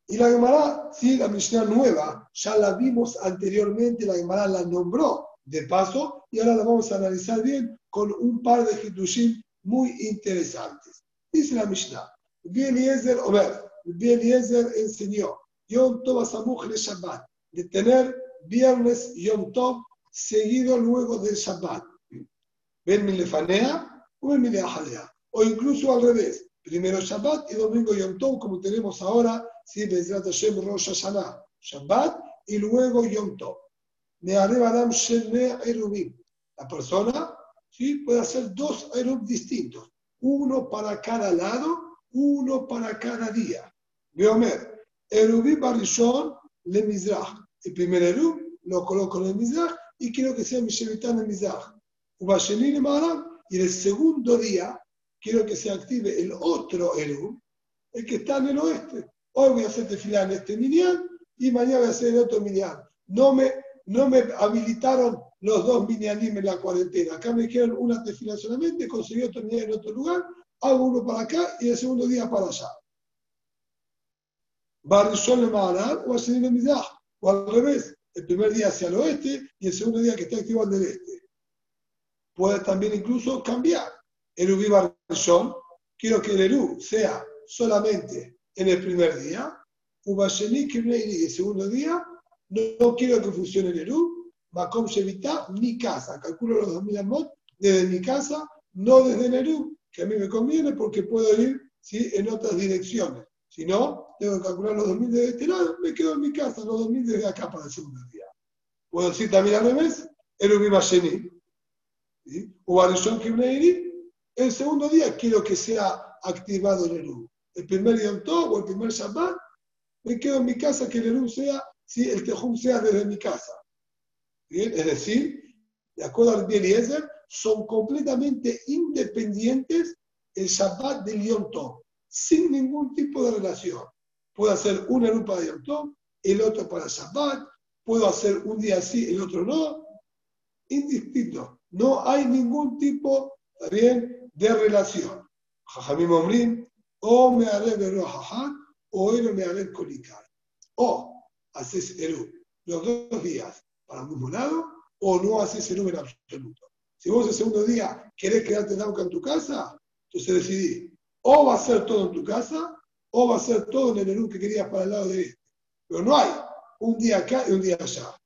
Y la Gemara, sí, la Mishnah nueva, ya la vimos anteriormente, la Gemara la nombró de paso y ahora la vamos a analizar bien con un par de Hiddushim muy interesantes. Dice la Mishnah, Eliezer Omer, Eliezer enseñó Yom Tov Asamuch de Shabbat, de tener viernes Yom Tov seguido luego del Shabbat ven mi lefanea o ven mi O incluso al revés, primero Shabbat y domingo Yom Tov, como tenemos ahora, ¿sí? Bezrat Hashem Rosh Hashanah, Shabbat y luego Yom Tov. La persona ¿sí? puede hacer dos erub distintos, uno para cada lado, uno para cada día. Veomer, Erubim Barishon le Mizrach. El primer erub lo coloco en el Mizrach y quiero que sea mi Shevitán en Mizrach y el segundo día quiero que se active el otro Eru, el que está en el oeste. Hoy voy a hacer tefilá en este minián y mañana voy a hacer el otro minián. No me, no me habilitaron los dos minianim en la cuarentena. Acá me dijeron una tefilá solamente, conseguí otro minián en otro lugar, hago uno para acá y el segundo día para allá. Barrishon le o a o al revés, el primer día hacia el oeste y el segundo día que está activo al del este puede también incluso cambiar. El Viva quiero que el Eru sea solamente en el primer día, Ubasheni y el segundo día, no, quiero que funcione el Eru, Makom Shevita, mi casa, calculo los 2000 amot desde mi casa, no desde el Eru, que a mí me conviene porque puedo ir ¿sí? en otras direcciones. Si no, tengo que calcular los 2000 desde este lado, me quedo en mi casa, los 2000 desde acá para el segundo día. Puedo decir también al revés, el Viva o el segundo día quiero que sea activado el Eru. El primer Tov o el primer Shabbat, me quedo en mi casa que el Eru sea, si el Tejum sea desde mi casa. ¿Bien? Es decir, de acuerdo al Eliezer, son completamente independientes el Shabbat del Yom sin ningún tipo de relación. Puedo hacer un Eru para Yom Tov, el otro para Shabbat, puedo hacer un día así, el otro no, indistinto. No hay ningún tipo de relación. Jajamim Omrim, o me haré de o él me haré colicar. O haces Eru los dos días para el mismo lado, o no haces Eru en absoluto. Si vos el segundo día querés quedarte en en tu casa, entonces decidí, o va a ser todo en tu casa, o va a ser todo en el Eru que querías para el lado de este. Pero no hay un día acá y un día allá.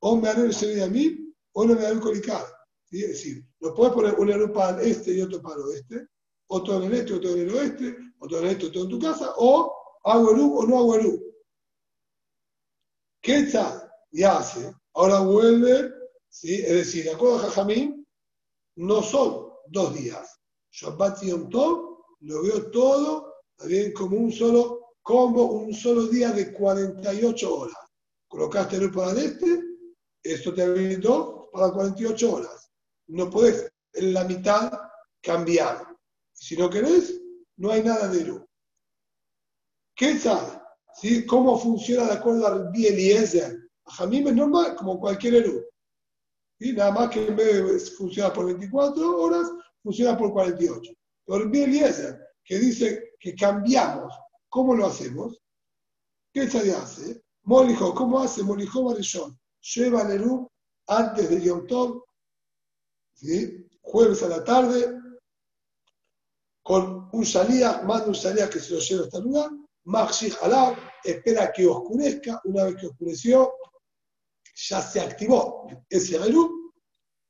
O me haré día a mí, o no me haré colicar. Es decir, no puedes poner un erú para el este y otro para el oeste, otro en el este, otro en el oeste, otro en el este, otro en tu casa, o hago erú o no hago erú. ¿Qué tal? Ya hace. Ahora vuelve, ¿sí? es decir, de acuerdo a Jajamín, no son dos días. Shabbat y Yom Tov lo veo todo también como un solo combo, un solo día de 48 horas. Colocaste el para el este, esto te habilitó para 48 horas no puedes en la mitad cambiar. Si no querés, no hay nada de Eru. ¿Qué tal? ¿Sí? ¿Cómo funciona de acuerdo al Eliezer? A Jamim es normal, como cualquier Eru. y Nada más que en vez de funcionar por 24 horas, funciona por 48. Pero el Eliezer, que dice que cambiamos, ¿cómo lo hacemos? ¿Qué se hace? Molijo, ¿cómo hace Molijo Marishon? Lleva el Eru antes de Yom Tov, jueves a la tarde, con un salía, manda un salía que se lo lleva hasta el lugar, Maxi Halab, espera que oscurezca, una vez que oscureció, ya se activó ese Eru,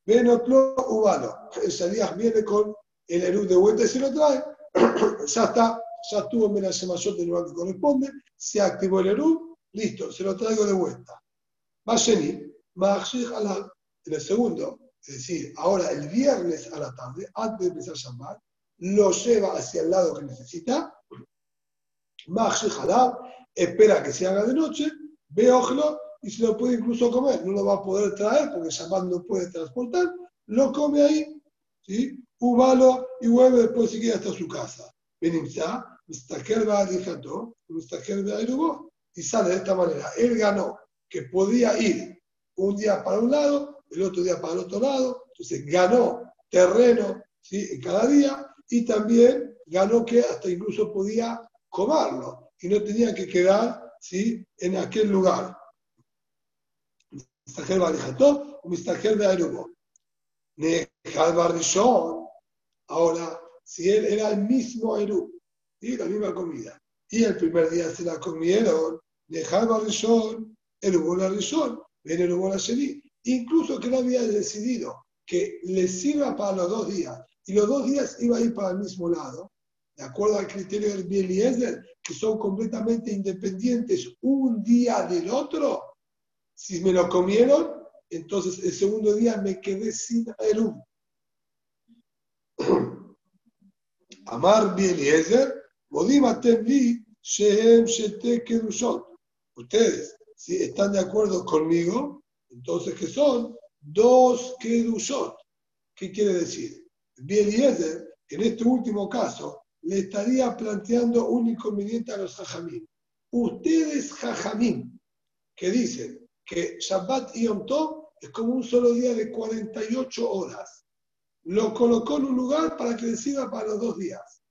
Benotlo Ubalo. El salía viene con el Eru de vuelta y se lo trae, ya está, ya estuvo en Menashemayot del lugar que corresponde, se activó el Eru, listo, se lo traigo de vuelta. Masheni, Maxi Halab, en el segundo, es decir, ahora el viernes a la tarde, antes de empezar llamar, lo lleva hacia el lado que necesita, espera que se haga de noche, ve ojlo y se lo puede incluso comer. No lo va a poder traer porque Shabbat no puede transportar, lo come ahí, ¿sí? Ubalo y vuelve después si quiere hasta su casa. Benimsa, Mistaker va Mistaker va y sale de esta manera. Él ganó que podía ir un día para un lado, el otro día para el otro lado, entonces ganó terreno ¿sí? cada día y también ganó que hasta incluso podía comerlo y no tenía que quedar ¿sí? en aquel lugar. Barrijató o Mistajer de Aerubo. Nejal Barrishon, ahora, si él era el mismo Aerú, y la misma comida, y el primer día se la comieron, Nejal Barrishon, Erubo la Rishon, ven Erubo la Sheni. Incluso que no había decidido que le sirva para los dos días y los dos días iba a ir para el mismo lado, de acuerdo al criterio del Bieliezer, que son completamente independientes un día del otro, si me lo comieron, entonces el segundo día me quedé sin Eru. Amar Bieliezer, Shehem Shete Kedushot. Ustedes, si están de acuerdo conmigo, entonces ¿qué son? Dos Kedushot. ¿Qué quiere decir? Bieliezer, en este último caso, le estaría planteando un inconveniente a los jajamín. Ustedes, jajamín, que dicen que Shabbat y Yom Tov es como un solo día de 48 horas, lo colocó en un lugar para que le sirva para los dos días.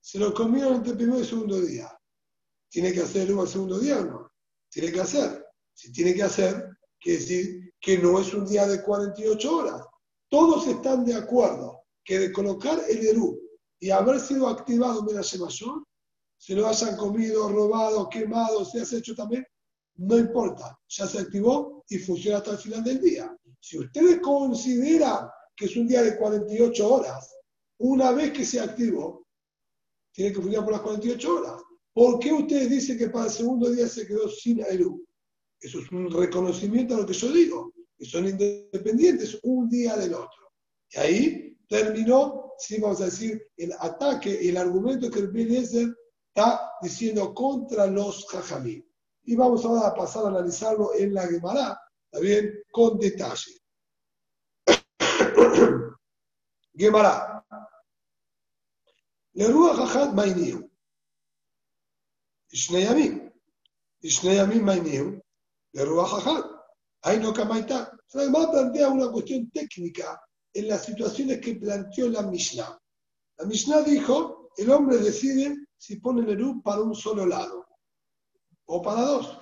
Se lo comieron entre el primer y segundo día. ¿Tiene que hacer el segundo día o no? Tiene que hacer. Si tiene que hacer, quiere decir que no es un día de 48 horas. Todos están de acuerdo que de colocar el Eru y haber sido activado en la Mayor, se lo hayan comido, robado, quemado, se ha hecho también, no importa, ya se activó y funciona hasta el final del día. Si ustedes consideran que es un día de 48 horas, una vez que se activó, tiene que funcionar por las 48 horas. ¿Por qué ustedes dicen que para el segundo día se quedó sin Eru? Eso es un reconocimiento a lo que yo digo, que son independientes un día del otro. Y ahí terminó, si vamos a decir, el ataque, el argumento que el Eliezer está diciendo contra los jajamí. Y vamos ahora a pasar a analizarlo en la Gemara, también con detalle. Gemara. Lerúa jajat mainiu. Ishneyamim. Ishneyamim mainiu de Ruajajá. Ahí no Kamaitá. Además plantea una cuestión técnica en las situaciones que planteó la Mishnah. La Mishnah dijo, el hombre decide si pone el Eru para un solo lado o para dos.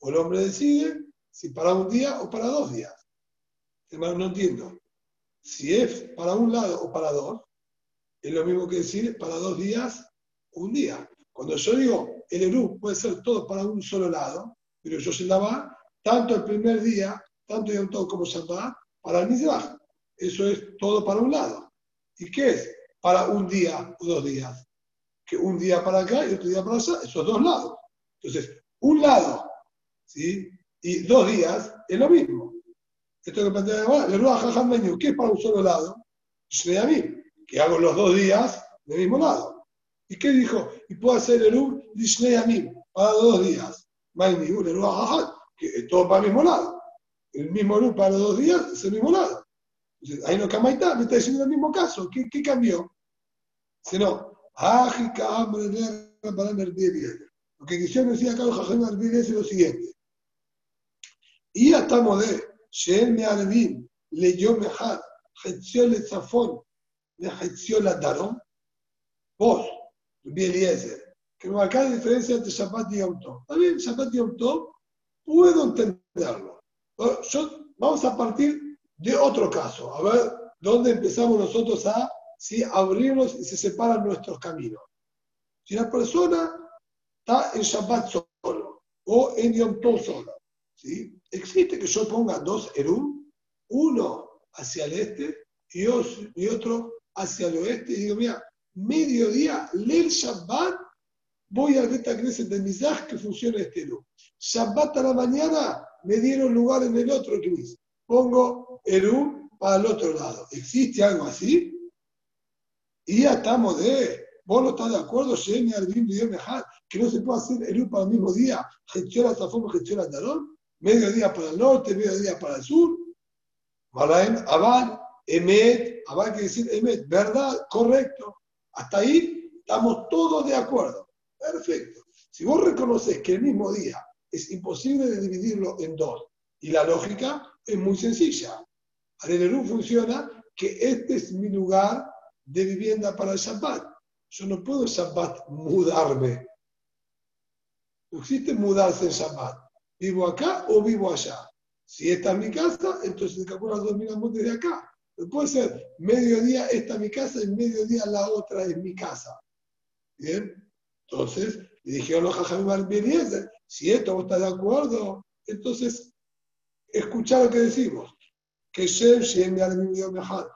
O el hombre decide si para un día o para dos días. Hermano, no entiendo. Si es para un lado o para dos, es lo mismo que decir para dos días, un día. Cuando yo digo el Eru puede ser todo para un solo lado, pero yo se la va tanto el primer día, tanto Yom todo como Shabbat, para el Mizrach. Eso es todo para un lado. ¿Y qué es? Para un día o dos días. Que un día para acá y otro día para allá, esos dos lados. Entonces, un lado, ¿sí? Y dos días es lo mismo. Esto que plantea ahora, le ¿qué es para un solo lado? a mí, que hago los dos días del mismo lado. ¿Y qué dijo? Y puedo hacer el U, a mí, para dos días. Que todo para el mismo lado. El mismo luz para los dos días es el mismo lado. Ahí no Kamaita me está diciendo el mismo caso. ¿Qué, qué cambió? Si no, lo que quisieron decir acá los es lo siguiente. Y estamos de Shem Me'arvim, leyó Mejad, le Zafón, la Darom. Vos, Eliezer, que me marca la diferencia entre Shabbat y Tov. Está bien, Shabbat y Tov, puedo entenderlo. Yo, vamos a partir de otro caso, a ver dónde empezamos nosotros a abrirnos y se separan nuestros caminos. Si la persona está en Shabbat solo o en Yom Tov solo, ¿sí? existe que yo ponga dos Erum, uno hacia el este y otro hacia el oeste, y digo, mira, mediodía, leer Shabbat, voy al Beta de Mizah que funciona este Erum. Shabbat a la mañana me dieron lugar en el otro Knesset. Pongo Erum para el otro lado. ¿Existe algo así? Y ya estamos de, vos no estás de acuerdo, Shemi, Arbim, Mejad, que no se puede hacer el para el mismo día, gestiona esta forma, gestiona el talón, medio día para el norte, medio día para el sur. Malaim, Abad, Emet, Abad quiere decir Emet, verdad, correcto. Hasta ahí estamos todos de acuerdo. Perfecto. Si vos reconoces que el mismo día es imposible de dividirlo en dos, y la lógica es muy sencilla. Areleru funciona que este es mi lugar de vivienda para el Shabbat. Yo no puedo en Shabbat mudarme. No existe mudarse en Shabbat. ¿Vivo acá o vivo allá? Si esta es mi casa, entonces calcula dos mil montes de acá. Puede ser mediodía esta es mi casa y mediodía la otra es mi casa. ¿Bien? Entonces, le dijeron los Jajamim si esto vos estás de acuerdo, entonces escuchar lo que decimos. Que Shem, Shem, Yarim, Mejad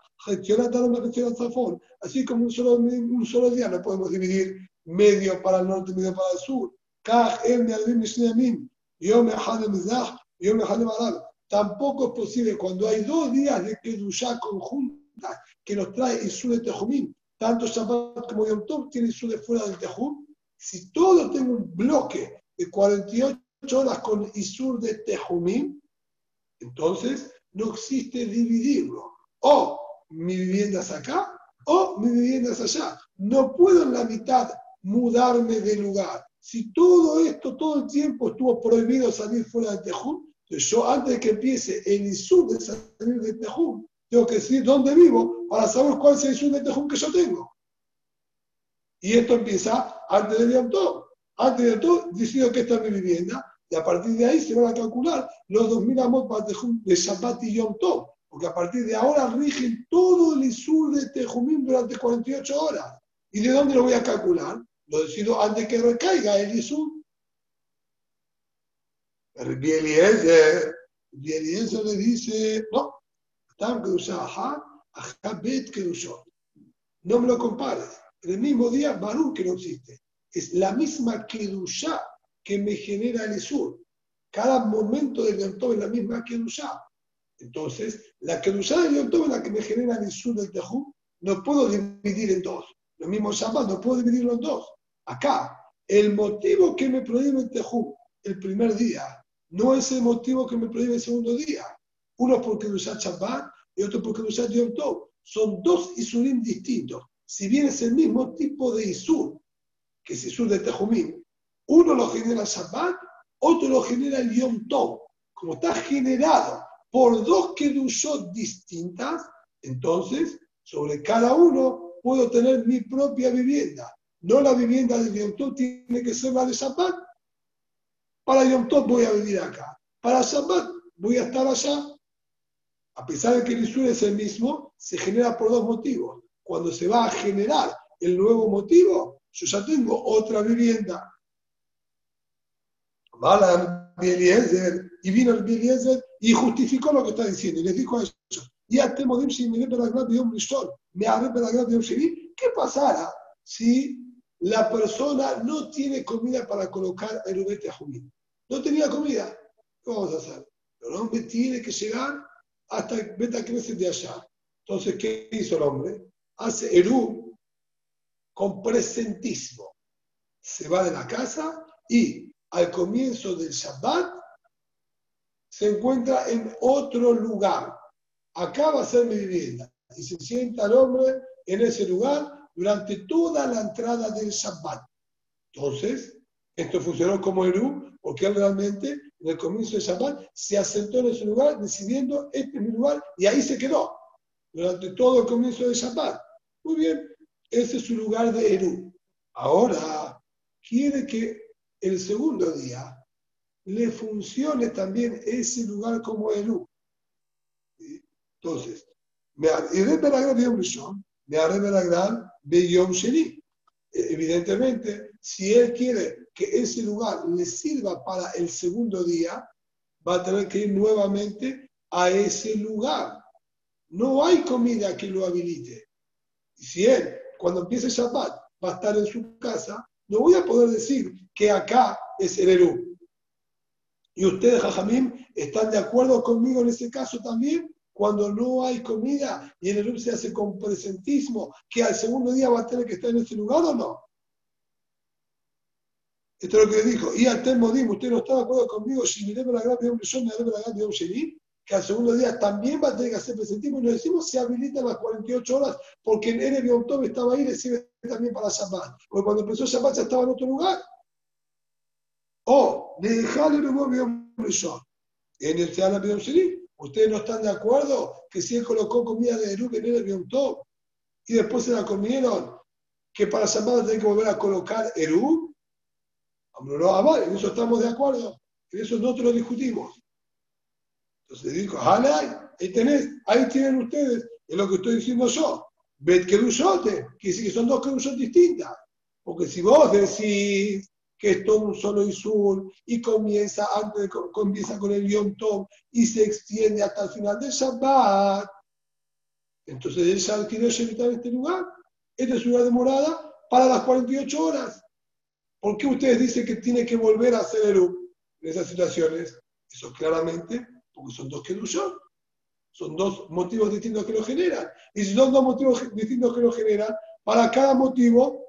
Así como un solo, un solo día no podemos dividir medio para el norte y medio para el sur. Tampoco es posible cuando hay dos días de Kedushá conjuntas que nos trae Isur de Tejumim, tanto Shabbat como Yom Tov tiene Isur de fuera del Tejum. Si todo tengo un bloque de 48 horas con Isur de Tejumim, entonces no existe dividirlo. O mi vivienda es acá o mi vivienda es allá. No puedo en la mitad mudarme de lugar. Si todo esto, todo el tiempo estuvo prohibido salir fuera de Tejum, yo antes de que empiece el Isur de salir de Tejum, tengo que decir dónde vivo para saber cuál es el Isur de Tejum que yo tengo. Y esto empieza antes de Yom Antes de todo, decido que esta es mi vivienda y a partir de ahí se van a calcular los 2.000 amos para Tejum de Shabbat y Yom porque a partir de ahora rigen todo el Isur de Tejumín durante 48 horas. ¿Y de dónde lo voy a calcular? Lo decido antes que recaiga el Isur. Bieliezer, Bieliezer le dice, no, no me lo compares. En el mismo día, Barú que no existe. Es la misma Kedushá que me genera el Isur. Cada momento del Yom es la misma Kedushá. Entonces, la que usaba de Yom Tov la que me genera el Isur del Tejú, no puedo dividir en dos. Lo mismo Shabbat, no puedo dividirlo en dos. Acá, el motivo que me prohíbe el Tejú el primer día no es el motivo que me prohíbe el segundo día. Uno porque usa Shabbat y otro porque usa Yom. Son dos Isurim distintos. Si bien es el mismo tipo de Isur, que es Isur de Tejumín, uno lo genera Shabbat, otro lo genera el Yom Tov. Como está generado por dos Kedushot distintas, entonces sobre cada uno puedo tener mi propia vivienda. No la vivienda de Yom Tov tiene que ser la de Shabbat. Para Yom Tov voy a vivir acá. Para Shabbat voy a estar allá. A pesar de que el Isur es el mismo, se genera por dos motivos. Cuando se va a generar el nuevo motivo, yo ya tengo otra vivienda. Y vino el Bieliezer y justificó lo que está diciendo. Y les dijo a ellos, ¿qué pasará si la persona no tiene comida para colocar el ubete a No tenía comida. ¿Qué vamos a hacer? El hombre tiene que llegar hasta beta crece de allá. Entonces, ¿qué hizo el hombre? Hace Eru con presentismo. Se va de la casa y al comienzo del Shabbat se encuentra en otro lugar. acá va a ser mi vivienda. Y se sienta el hombre en ese lugar durante toda la entrada del Shabbat. Entonces, esto funcionó como Eru, porque él realmente en el comienzo del Shabbat se asentó en ese lugar decidiendo, este es mi lugar, y ahí se quedó durante todo el comienzo del Shabbat. Muy bien, ese es su lugar de Eru. Ahora, quiere que el segundo día le funcione también ese lugar como Eru. Entonces, me haré la Yom Rishon, me haré la Yom Sheni. Evidentemente, si él quiere que ese lugar le sirva para el segundo día, va a tener que ir nuevamente a ese lugar. No hay comida que lo habilite. Y si él, cuando empiece Shabbat, va a estar en su casa, no voy a poder decir que acá es el Eru. Y ustedes, Jajamim, están de acuerdo conmigo en ese caso también, cuando no hay comida y el Eru se hace con presentismo, que al segundo día va a tener que estar en ese lugar o no. Esto es lo que dijo. Y al Temodim, usted no está de acuerdo conmigo, si miré la gran de un me la gran de un que al segundo día también va a tener que hacer presentismo. Y nos decimos se habilitan las 48 horas porque en Ere Tov estaba ahí le sirve también para Shabbat. Porque cuando empezó Shabbat ya estaba en otro lugar. O, de dejarle un En el Teana Biom ustedes no están de acuerdo que si él colocó comida de Eru en Ere Biom y después se la comieron, que para Shabbat tiene que volver a colocar Eru. No, en eso estamos de acuerdo. En eso nosotros lo discutimos. Entonces dijo, ahí tenés, ahí tienen ustedes, es lo que estoy diciendo yo. Bet Kedushot, que que son dos Kedushot distintas. Porque si vos decís que es todo un solo Isur y comienza antes de, comienza con el Yom Tov y se extiende hasta el final del Shabbat, entonces él ya quiere evitar este lugar. Este es un lugar de morada para las 48 horas. ¿Por qué ustedes dicen que tiene que volver a hacer el en esas situaciones? Eso claramente porque son dos Kedushot. Son dos motivos distintos que lo generan. Y si son dos motivos distintos que lo generan, para cada motivo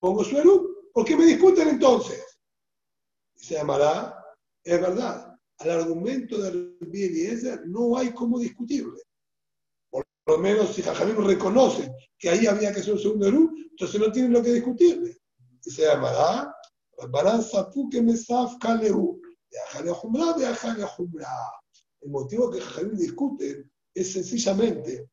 pongo su Eru. ¿Por qué me discuten entonces? Y se llamará, es verdad, al argumento y ese no hay cómo discutirle. Por lo menos si Jajamim reconoce que ahí había que hacer un segundo Eru, entonces no tienen lo que discutirle. Y se llamará, Balanza que me saf kaleu. Viajale a viajale a el motivo que Jajamim discuten es sencillamente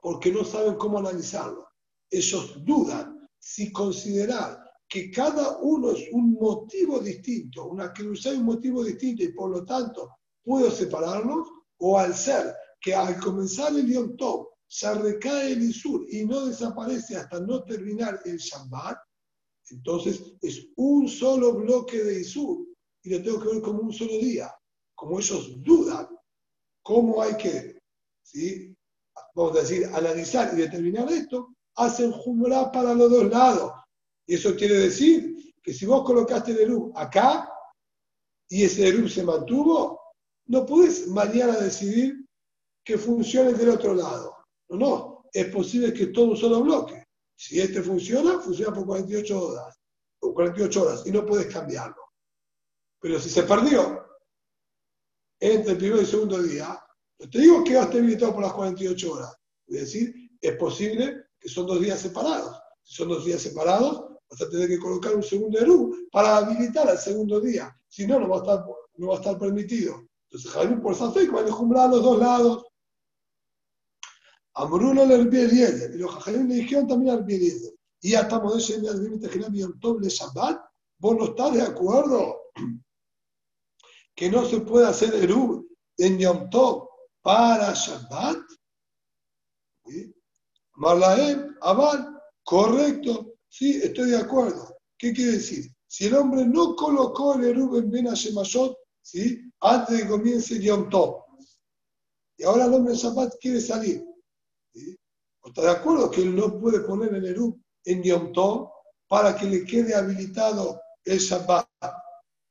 porque no saben cómo analizarlo. Ellos dudan si considerar que cada uno es un motivo distinto, una que hay un motivo distinto y por lo tanto puedo separarlos, o al ser que al comenzar el Yom Tov se recae el Isur y no desaparece hasta no terminar el Shabbat, entonces es un solo bloque de Isur y lo tengo que ver como un solo día como ellos dudan cómo hay que, ¿sí? vamos a decir, analizar y determinar esto, hacen jumla para los dos lados. Y eso quiere decir que si vos colocaste el Eru acá y ese Eru se mantuvo, no puedes mañana decidir que funcione del otro lado. No, no, es posible que todo un solo bloque. Si este funciona, funciona por 48 horas, por 48 horas y no puedes cambiarlo. Pero si se perdió, entre el primer y el segundo día, no te digo que va a estar habilitado por las 48 horas. Es decir, es posible que son dos días separados. Si son dos días separados, vas a tener que colocar un segundo Eru para habilitar el segundo día. Si no, no va a estar, no va a estar permitido. Entonces, Javier por Safek va a a los dos lados. A Bruno le Eliezer. Y los Jajarim le dijeron también al Eliezer. Y hasta estamos en el límite general de Shabbat. ¿Vos no estás de acuerdo? Que no se puede hacer Eru en Yom Tov para Shabbat. Marlaem, Abal, correcto, sí, estoy de acuerdo. ¿Qué quiere decir? Si el hombre no colocó el Eru en Ben Hashemashot, ¿sí? antes de que comience Yom Tov, y ahora el hombre en Shabbat quiere salir, ¿está de acuerdo que él no puede poner el Eru en Yom Tov para que le quede habilitado el Shabbat?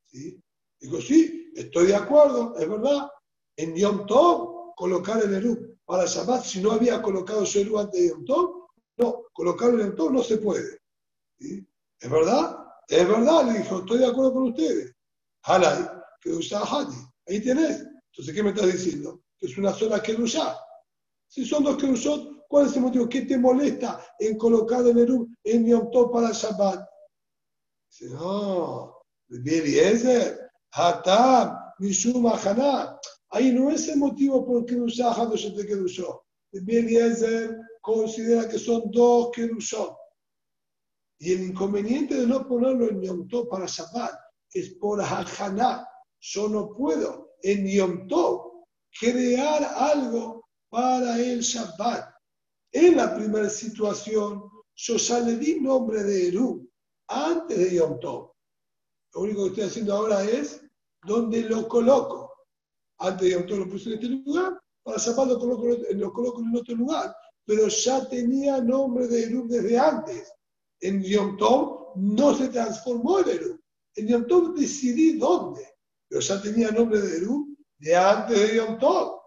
¿sí? Digo, sí, Estoy de acuerdo, es verdad. En Yom Tov, colocar el Eru para Shabbat, si no había colocado su Eru antes de Yom Tov, no, en Yom Tov no se puede. ¿Es verdad? Es verdad, le dijo, estoy de acuerdo con ustedes. Halay, que usa Hadi. Ahí tenés. Entonces, ¿qué me estás diciendo? Que es una sola que. Si son dos Kedushot, ¿cuál es el motivo? ¿Qué te molesta en colocar el Eru en Yom Tov para Shabbat? Dice, no, Eliezer, Hatam, Mishum. Ahí no es el motivo por qué Kedushah, Hadosh te Kedushot. Eliezer considera que son dos Kedushot. Y el inconveniente de no ponerlo en Yom Tov para Shabbat es por Haná. Yo no puedo en Yom Tov crear algo para el Shabbat. En la primera situación, yo ya le di nombre de Eru antes de Yom Tov. Lo único que estoy haciendo ahora es donde lo coloco. Antes de Tov lo puse en este lugar, para Shabbat lo coloco, lo en otro lugar. Pero ya tenía nombre de Eru desde antes. En Yom Tov no se transformó en Eru. En Yom Tov decidí dónde. Pero ya tenía nombre de Eru de antes de Yom Tov.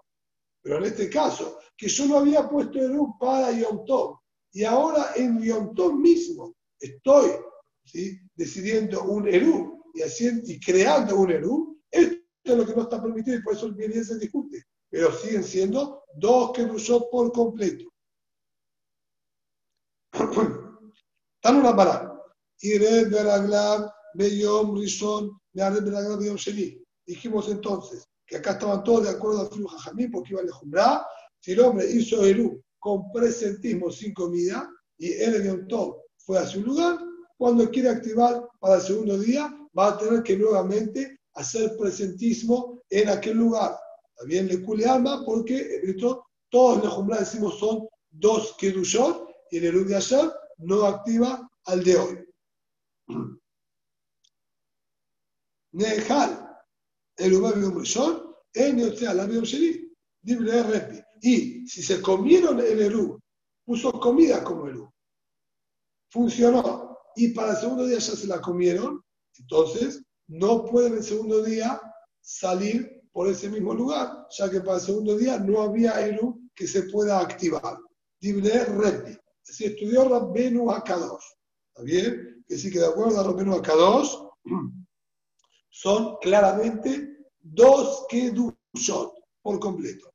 Pero en este caso, que yo no había puesto Eru para Yom Tov. Y ahora en Yom Tov mismo estoy ¿sí? decidiendo un Eru y, haciendo, y creando un Eru. Esto es lo que no está permitido y por eso el bien se discute. Pero siguen siendo dos que usó por completo. Están una parada. Iré Beraglam, Beyom, Rishon, Beraglam, Beyom Sheni. Dijimos entonces que acá estaban todos de acuerdo a Filu Jajamí porque iban a jumbrar. Si el hombre hizo Eru con presentismo sin comida y él en Top fue a su lugar, cuando quiere activar para el segundo día, va a tener que nuevamente hacer presentismo en aquel lugar. También le cule alma porque esto, todos los jumbrar decimos son dos kedushot y el Eru de ayer no activa al de hoy. Nejal, el Ubab Rishon, en el avión Sheni, libre Repi. Y si se comieron el Eru, puso comida como Eru, funcionó, y para el segundo día ya se la comieron, entonces no pueden el segundo día salir por ese mismo lugar, ya que para el segundo día no había Eru que se pueda activar. Libre Repi. Así estudió Rabbenu Akadosh. ¿Está bien? Que sí que de acuerdo a Rabbenu Akadosh, son claramente dos Kedushot por completo.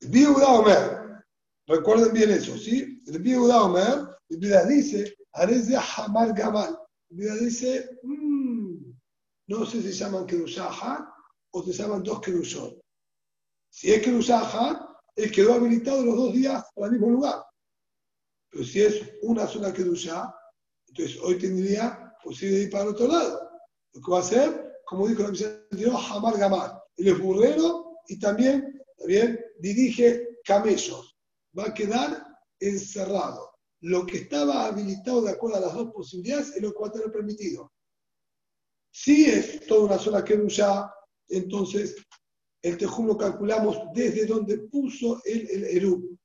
El Biuda Omer, recuerden bien eso, ¿sí? El Biuda Omer, Biuda dice, Arez de Hamar Gabal. El Biuda dice, mmm, no sé si se llaman Kedushahat o se llaman dos Kedushot. Si es Kedushahat, él quedó habilitado los dos días al mismo lugar. Pero si es una sola Kedushah, entonces hoy tendría posibilidad de ir para el otro lado. Lo que va a hacer, como dijo la misión anterior, Hamar Gamar. Él es burrero y también, también dirige camellos. Va a quedar encerrado. Lo que estaba habilitado de acuerdo a las dos posibilidades es lo que va a tener permitido. Si es toda una sola Kedusha, entonces el Tejum lo calculamos desde donde puso el, el Eru.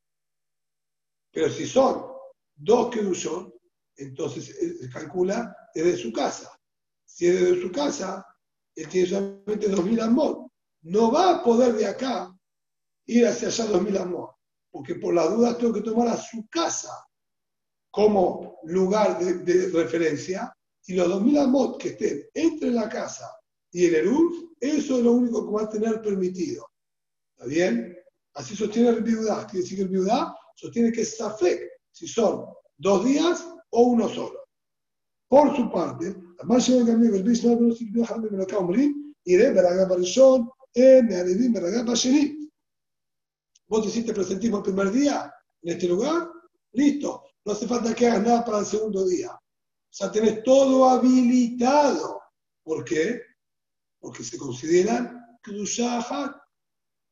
Pero si son dos Kedushot, entonces se calcula desde su casa si es desde su casa, él tiene solamente 2.000 amor. No va a poder de acá ir hacia allá 2.000 amor, porque por la duda tengo que tomar a su casa como lugar de, referencia y los 2.000 amot que estén entre la casa y el Eruf, eso es lo único que va a tener permitido. ¿Está bien? Así sostiene el viudá. Quiere decir que el viudá sostiene que es Safek, si son dos días o uno solo. Por su parte, más de amigo, el bispo no se dio jamás me lo acabo y de Beragá Barishon, en Aredim Beragá Basheni. Vos hiciste presentismo el primer día en este lugar, listo. No hace falta que hagas nada para el segundo día. O sea, tenés todo habilitado. ¿Por qué? Porque se consideran Kudushahat.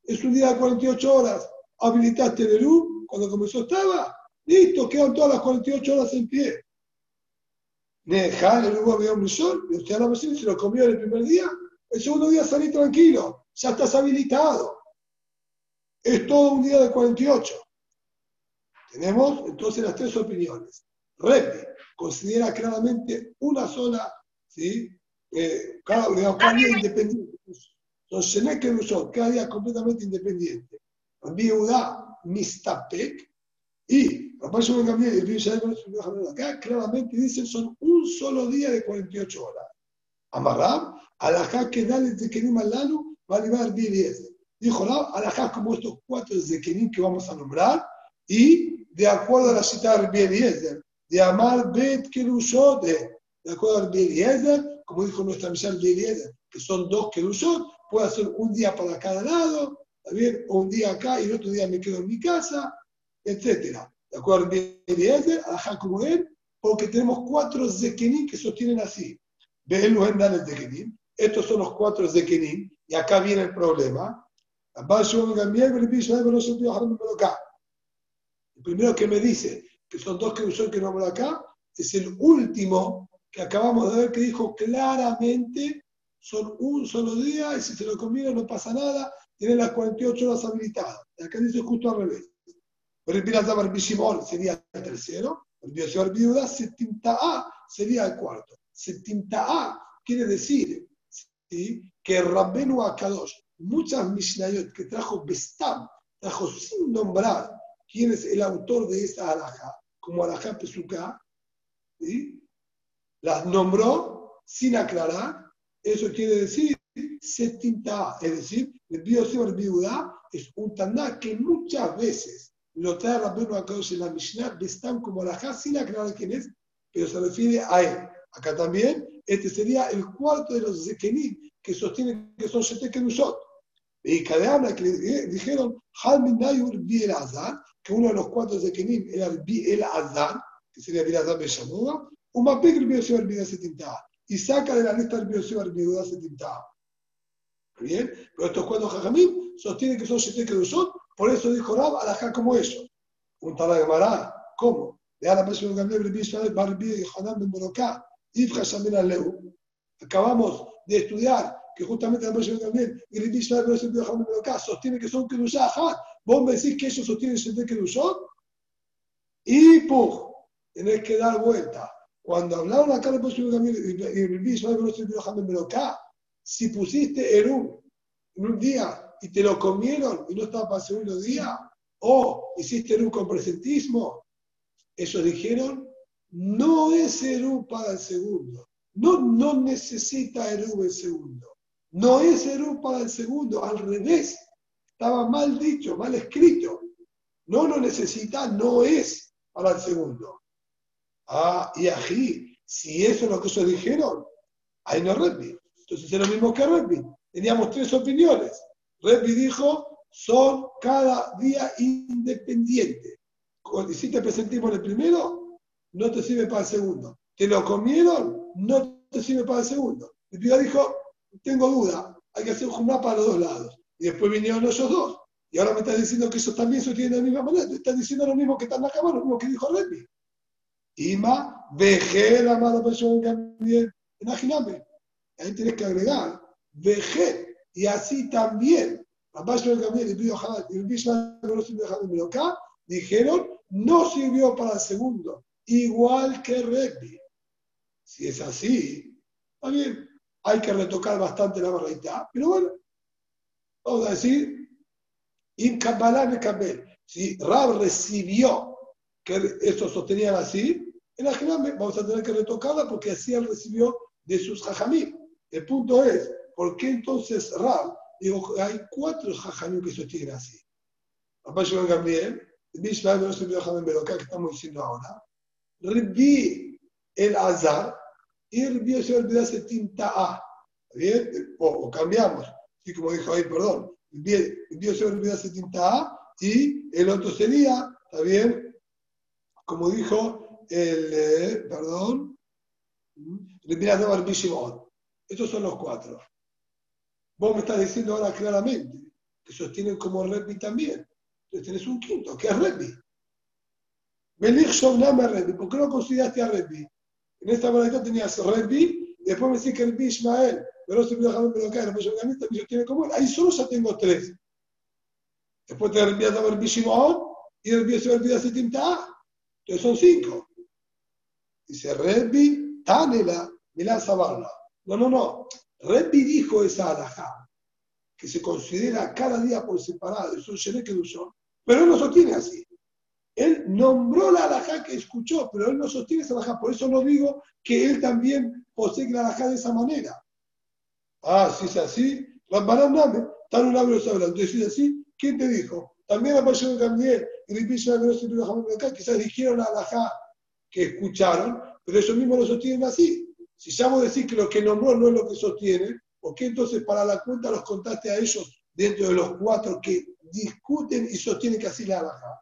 Es un día de 48 horas. Habilitaste el Eru, cuando comenzó estaba. Listo, quedan todas las 48 horas en pie. Nejal, el hubo había un sol, y usted a la se lo comió el primer día, el segundo día salí tranquilo, ya estás habilitado. Es todo un día de 48. Tenemos entonces las tres opiniones. Repe considera claramente una sola, ¿sí? Eh, cada, digamos, cada, día independiente. Entonces, que cada día completamente independiente. Viuda, Mistapek, y acá claramente dicen son un solo día de 48 horas. Amarrab, alajá que dale de Kerim Alanu, va a llevar 10. Dijo Rab, alajá como estos cuatro zekenim que vamos a nombrar, y de acuerdo a la cita de Eliezer, de amar bet kerushot, de acuerdo a Eliezer, como dijo nuestra misión Eliezer, que son dos kerushot, puede hacer un día para cada lado, o un día acá y el otro día me quedo en mi casa, etcétera. ¿De acuerdo? Eliezer, alajá como él, porque tenemos cuatro zekenim que sostienen así. Estos son los cuatro zekenim, y acá viene el problema. El primero que me dice que son dos que usó que no hablo acá, es el último que acabamos de ver que dijo claramente son un solo día y si se lo conviene no pasa nada, tienen las 48 horas habilitadas. Acá dice justo al revés. sería el tercero, el viuda, A sería el cuarto. A quiere decir que Rabbenu Akadosh, muchas Mishnayot que trajo Bestam, trajo sin nombrar quién es el autor de esa alhaja, como alhaja Pesuká, las nombró sin aclarar, eso quiere decir Setinta, es decir, el Biosíbar Viuda es un taná que muchas veces lo trae Rabbenu Akadosh en la Mishnah, Bestam como alhaja sin aclarar quién es, pero se refiere a él. Acá también, este sería el cuarto de los Zekenim que sostienen que son Shete Kedushot. Y habla que dijeron, Halmin Nayur Bi el Azar, que uno de los cuatro Zekenim era el Azar, que sería Bi el Azar Beshamuda, un mapik el Biosíbar Bida Setimta, y saca de la lista el Biosíbar Bida Setimta. Bien, pero estos cuatro Jajamim sostienen que son Shete Kedushot, por eso dijo Rab, alajá como. Un de Gemara, ¿cómo? De la Mesías Gamliel, Rabbi Israel, Barbi y Hanan Ben Borocá, Acabamos de estudiar que justamente la también, y el sostiene que son Kedushah Vos me decís que ellos sostienen que Kedushot. Y puf, tenés que dar vuelta. Cuando hablaron acá de también y el si pusiste Eru en un día y te lo comieron y no estaba para el segundo día, o hiciste Eru con presentismo, ellos dijeron no es Eru para el segundo. No, no necesita Eru el segundo. No es Eru para el segundo, al revés. Estaba mal dicho, mal escrito. No lo necesita, no es para el segundo. Ah, y aquí, si eso es lo que ellos dijeron, ahí no Redby. Entonces es lo mismo que Redby. Teníamos tres opiniones. Redby dijo, son cada día independiente. Cuando hiciste presentismo en el primero, no te sirve para el segundo. ¿Te lo comieron? No te sirve para el segundo. El piba dijo, tengo duda, hay que hacer un jumá para los dos lados. Y después vinieron ellos dos. Y ahora me estás diciendo que ellos también se tienen de la misma manera. Te estás diciendo lo mismo que están acá, lo mismo que dijo Redmi. Ima, vejé la mala persona también. Imagíname. Ahí tienes que agregar, vejé. Y así también, papá yo también, el pido y el pido dijeron, no sirvió para el segundo igual que rugby. Si es así, está bien, hay que retocar bastante la barrita, pero bueno, vamos a decir, in Si Rab recibió que esto sostenían así, en la vamos a tener que retocarla porque así él recibió de sus jajamí. El punto es, ¿por qué entonces Rab? Digo, hay cuatro jajamí que sostienen así. Papá Shimon Gabriel, el Bishma no se que estamos diciendo ahora. Rabbi el Azar y Rabbi se olvida tinta A. ¿Bien? O, cambiamos. Así como dijo ahí, perdón. Rabbi se olvida tinta A y el otro sería, ¿está bien? Como dijo el, eh, perdón, Azar Shimon. Estos son los cuatro. Vos me estás diciendo ahora claramente que sostienen como Rebbi también. Entonces tenés un quinto, que es Rebbi. ¿Por qué no consideraste a Rebbi? En esta verdad tenías Rebbi, después me decís que Rebbi Ismael, pero se me dejaron pero acá, el también tiene como él. Ahí solo ya tengo tres. Después te Rebbi a Rebbi Shimon y Rebbi se olvida Setimta. Entonces son cinco. Dice Rebbi, Tanela, Milán Sabarla. No, no, no. Rebbi dijo esa alajá, que se considera cada día por separado, eso es que pero él no sostiene así. Él nombró la alajá que escuchó, pero él no sostiene esa alajá. Por eso no digo que él también posee la alajá de esa manera. Ah, si es así, Rabbanán Tan un sabrá. Entonces, así, ¿quién te dijo? También apareció Gamliel y Ripish acá, quizás dijeron la que escucharon, pero ellos mismos lo sostienen así. Si ya vos decís que lo que nombró no es lo que sostiene, ¿por qué entonces para la cuenta los contaste a ellos dentro de los cuatro que discuten y sostienen que así la alhaja?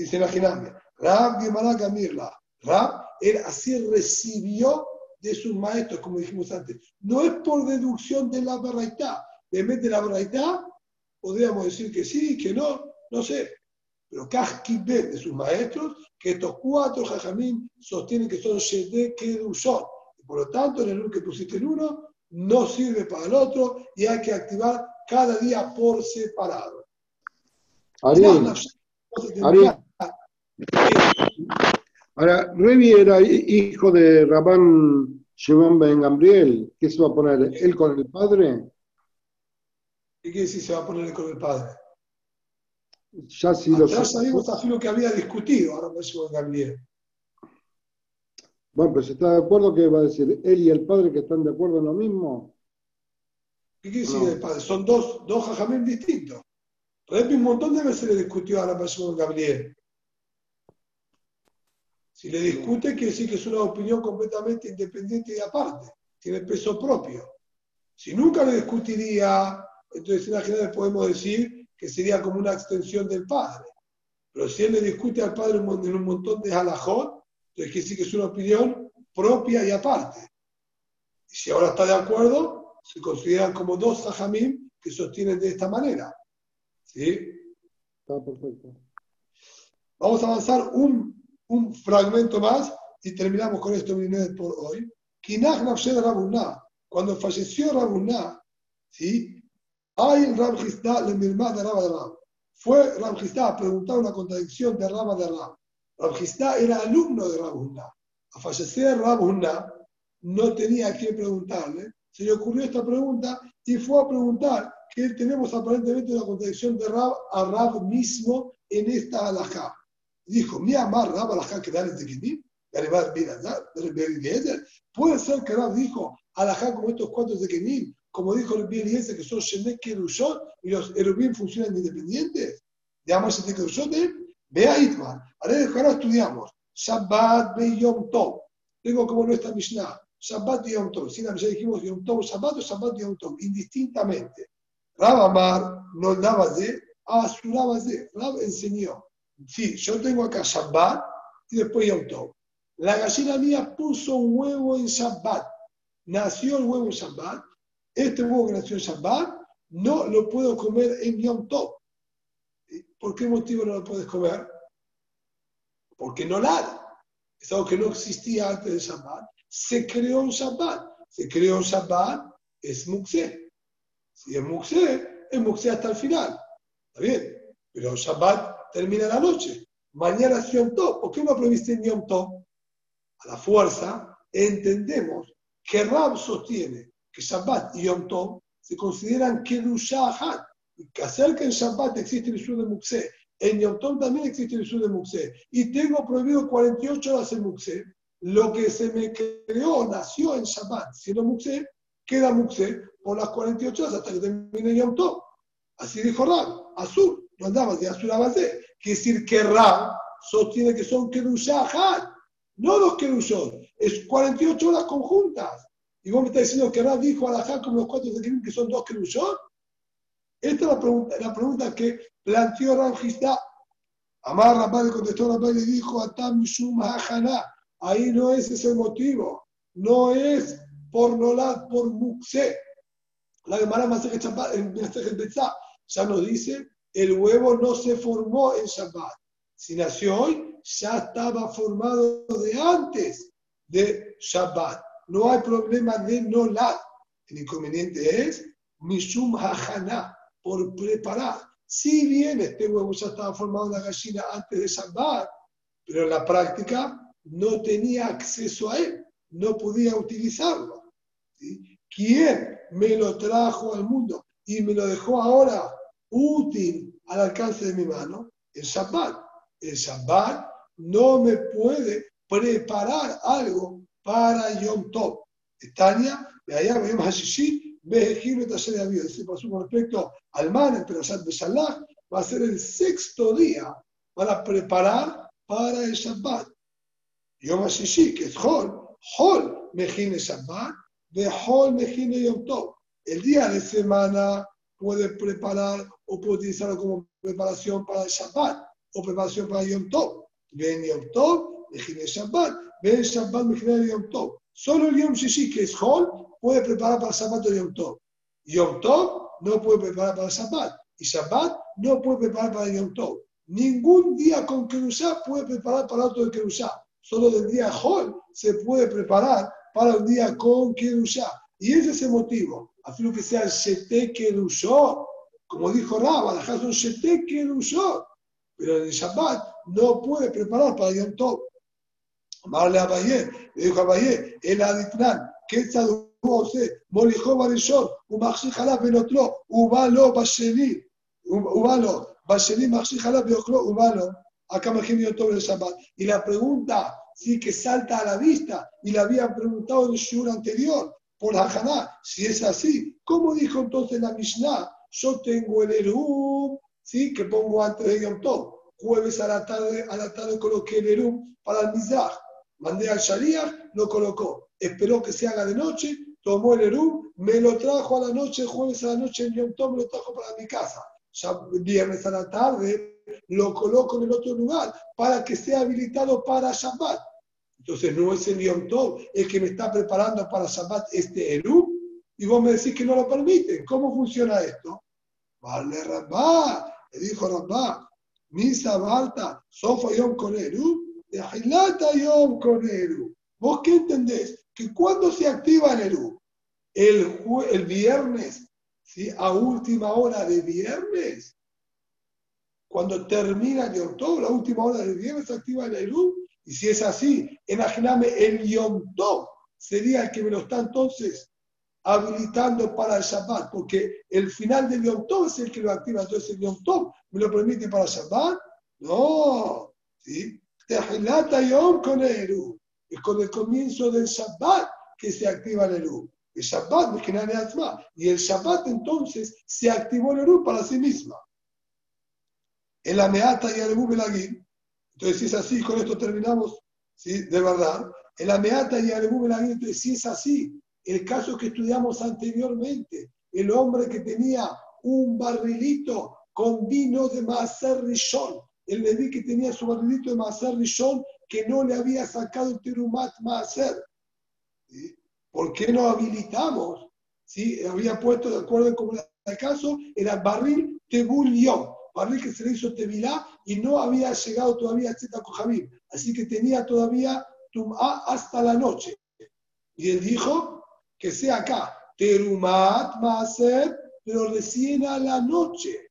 Dice, imaginadme, Rab Gemara Mirla, Rab, él así recibió de sus maestros, como dijimos antes. No es por deducción de la verdad. En vez de la verdad, podríamos decir que sí, que no, no sé. Pero ve de sus maestros, que estos cuatro jajamín sostienen que son Shede Kedushot. Por lo tanto, en el que pusiste en uno, no sirve para el otro y hay que activar cada día por separado. Ahora, Revi era hijo de Rabán Shimon Ben Gambriel. ¿Qué se va a poner? ¿Él con el padre? ¿Qué quiere decir se va a poner él con el padre? Ya lo Ya sabíamos lo que había discutido ahora Shimon Ben Gambriel. Bueno, pero si está de acuerdo, ¿qué va a decir? ¿Él y el padre que están de acuerdo en lo mismo? ¿Qué quiere decir el padre? Son dos, dos jajamín distintos. Revi un montón de veces le discutió a la persona Gabriel. Si le discute, quiere decir que es una opinión completamente independiente y aparte, tiene peso propio. Si nunca le discutiría, entonces en la general podemos decir que sería como una extensión del padre. Pero si él le discute al padre en un montón de halajot, entonces quiere decir que es una opinión propia y aparte. Y si ahora está de acuerdo, se consideran como dos hajamim que sostienen de esta manera. ¿Sí? Está perfecto. Vamos a avanzar un, un fragmento más y terminamos con esto por hoy. Cuando falleció Rabuná, ¿sí? Hay Rab le le de Rab Fue Rab a preguntar una contradicción de Rab de Rab. Rab era alumno de Rabuná. A fallecer Rabuná, no tenía quién preguntarle. Se le ocurrió esta pregunta y fue a preguntar que tenemos aparentemente una contradicción de Rab a Rab mismo en esta Dijo, mi amar Rab alajá que dale de Puede ser que Rab dijo alajá como estos cuatro de Kenim, como dijo el bien ese que son Shemek Kerushot y los Erubim funcionan independientes. Digamos, Shemek Kerushot, vea Itman. Ahora estudiamos Shabbat Be Yom Tov. Tengo como nuestra Mishnah. Shabbat y Yom Tov. Si ya dijimos Yom Tov Shabbat o Shabbat y Yom Tov, indistintamente. Rab Amar no daba de, asuraba de. Rab enseñó. Sí, yo tengo acá Shabbat y después Yom Tov. La gallina mía puso un huevo en Shabbat. Nació el huevo en Shabbat. Este huevo que nació en Shabbat no lo puedo comer en Yom Tov. ¿Por qué motivo no lo puedes comer? Porque no ladra. Es algo que no existía antes de Shabbat. Se creó en Shabbat. Se creó en Shabbat, es Muxé. Si es Muxé, es Muxé hasta el final. Está bien. Pero Shabbat termina la noche. Mañana es Yom Tov. ¿Por qué no prohibiste en Yom Tov? A la fuerza entendemos que Rab sostiene que Shabbat y Yom Tov se consideran Kedusha Que acerca en Shabbat existe el Isur de Muxé. En Yom Tov también existe el Isur de Muxé. Y tengo prohibido 48 horas en Muxé. Lo que se me creó, nació en Shabbat, siendo Muxé, queda Muxé por las 48 horas hasta que termine Yom Tov. Así dijo Rab, Azul, no andaba de Azul a base. Quiere decir que Rab sostiene que son Kedusha no dos Kedushot, es 48 horas conjuntas. Y vos me estás diciendo que Rab dijo a la como los cuatro de que son dos Kedushot. Esta es la pregunta, la pregunta que planteó Rab Gistá. Amar Rabá le contestó Rabá y le dijo a Tam Ahí no es ese motivo. No es por Nolad, por Muxé. La Gemara en ya nos dice, el huevo no se formó en Shabbat. Si nació hoy, ya estaba formado de antes de Shabbat. No hay problema de Nolad. El inconveniente es Mishum Hachana, por preparar. Si bien este huevo ya estaba formado en la gallina antes de Shabbat, pero en la práctica no tenía acceso a él, no podía utilizarlo. ¿Quién me lo trajo al mundo y me lo dejó ahora útil al alcance de mi mano? El Shabbat. El Shabbat no me puede preparar algo para Yom Tov. Tania, de allá vemos a Vejino taller de avión. Ese pasó con respecto al man, el Perashat Beshalach, va a ser el sexto día para preparar para el Shabbat. Yom HaShishi, que es Hol, Hol Mejine Shabbat, de Hol Mejine Yom Tov. El día de semana puede preparar o puede utilizarlo como preparación para el Shabbat o preparación para Yom Tov. Ven Yom Tov, Mejine Shabbat, ven Shabbat Mejine Yom Tov. Solo el Yom Shishi, que es Hol, puede preparar para Shabbat o Yom Tov. Yom Tov no puede preparar para Shabbat. Y Shabbat no puede preparar para Yom Tov. Ningún día con Kerusá puede preparar para otro de Kerusá. Solo del día Hol se puede preparar para un día con Kerusá. Y ese es el motivo afirmo que sea Shete Kedushot, como dijo Rabba, dejas un Shete Kedushot, pero en el Shabbat no puede preparar para Yom Tov. Amarle a Bayé, le dijo a Bayé, el Aditran, que está usted, Molijó Barishon, Umaxi Jalab Benotro, Ubalo Baseni, Ubalo, Baseni Maxi Jalab Benotro, Ubalo, acá me genio todo el Shabbat. Y la pregunta sí que salta a la vista, y la habían preguntado en el Shur anterior, por la Haná, si es así, ¿cómo dijo entonces la Mishnah? Yo tengo el Erum, sí, que pongo antes de Yom Tov. Jueves a la tarde, a la tarde coloqué el Erum para el Mizrach. Mandé al Shaliach, lo colocó. Esperó que se haga de noche, tomó el Erum, me lo trajo a la noche, jueves a la noche en Yom Tov, me lo trajo para mi casa. Ya viernes a la tarde lo coloco en el otro lugar para que sea habilitado para Shabbat. Entonces no es el Yom Tov el que me está preparando para Shabbat este Erum y vos me decís que no lo permite. ¿Cómo funciona esto? Vale, Rabá, le dijo Rabá, Misa Balta, Sofa Yom con Erum, de Hilata Yom con Erum. ¿Vos qué entendés? Que cuando se activa el Erum, el, viernes, ¿sí? a última hora de viernes, cuando termina el Yom Tov, la última hora del viernes se activa el Erum, y si es así, imagíname el Yom Tov sería el que me lo está entonces habilitando para el Shabbat, porque el final del Yom Tov es el que lo activa, entonces el Yom Tov me lo permite para Shabbat. No, ¿sí? Tehilata Yom con el Eru. Es con el comienzo del Shabbat que se activa el Eru. El Shabbat y el Shabbat entonces se activó el Eru para sí misma. En la Meata y el Eru. Entonces, si es así, con esto terminamos, ¿sí? de verdad. En la Meata y el entonces, si es así, el caso que estudiamos anteriormente, el hombre que tenía un barrilito con vino de Maaser Rishon, el bebé que tenía su barrilito de Maaser Rishon que no le había sacado el Terumat Maaser. ¿Por qué no habilitamos? ¿Sí? Había puesto, de acuerdo con el caso, era barril Tebulión, barril que se le hizo Tevilá y no había llegado todavía a Tzeta Kohabib. Así que tenía todavía Tum'a hasta la noche. Y él dijo que sea acá, Terumat Maaser, pero recién a la noche.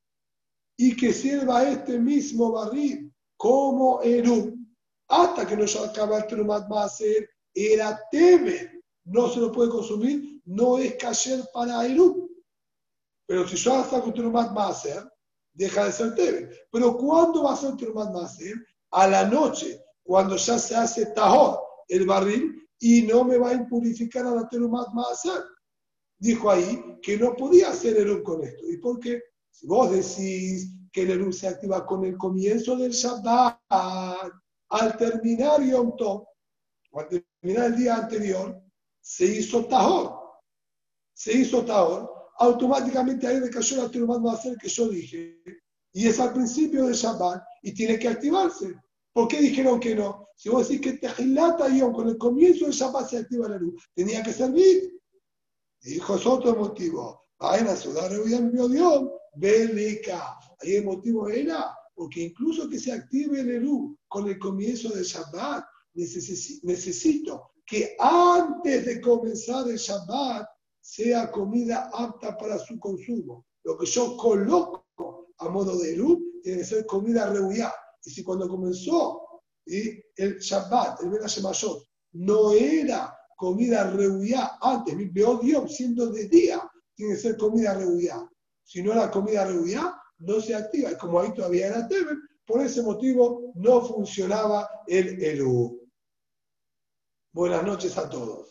Y que sirva este mismo barril como Erum. Hasta que no se acaba el Terumat Maaser, era Temer no se lo puede consumir, no es kasher para Eru. Pero si yo saco Terumat Maaser, deja de ser Tebe. Pero ¿cuándo va a ser Terumat Maaser? A la noche, cuando ya se hace Tahor, el barril, y no me va a impurificar a la Terumat Maaser. Dijo ahí que no podía hacer Eru con esto. ¿Y por qué? Si vos decís que el Eru se activa con el comienzo del Shabbat, al terminar Yom Tov, o al terminar el día anterior, se hizo Tahor. Se hizo Tahor. Automáticamente ahí me cayó la Terumat hacer que yo dije. Y es al principio del Shabbat y tiene que activarse. ¿Por qué dijeron que no? Si vos decís que Tejilata Yom, con el comienzo del Shabbat se activa la luz, tenía que servir. Dijo, es otro motivo. Vayan a sudar el Dios, Bélica. Ahí el motivo era porque incluso que se active el luz con el comienzo del Shabbat, necesito que antes de comenzar el Shabbat sea comida apta para su consumo. Lo que yo coloco a modo de luz tiene que ser comida reuya. Y si cuando comenzó el Shabbat, el Ben Mayot, no era comida reuya antes, mi Dios siendo de día, tiene que ser comida reuya. Si no era comida reuya, no se activa. Y como ahí todavía era Temer, por ese motivo no funcionaba el Elu. Buenas noches a todos.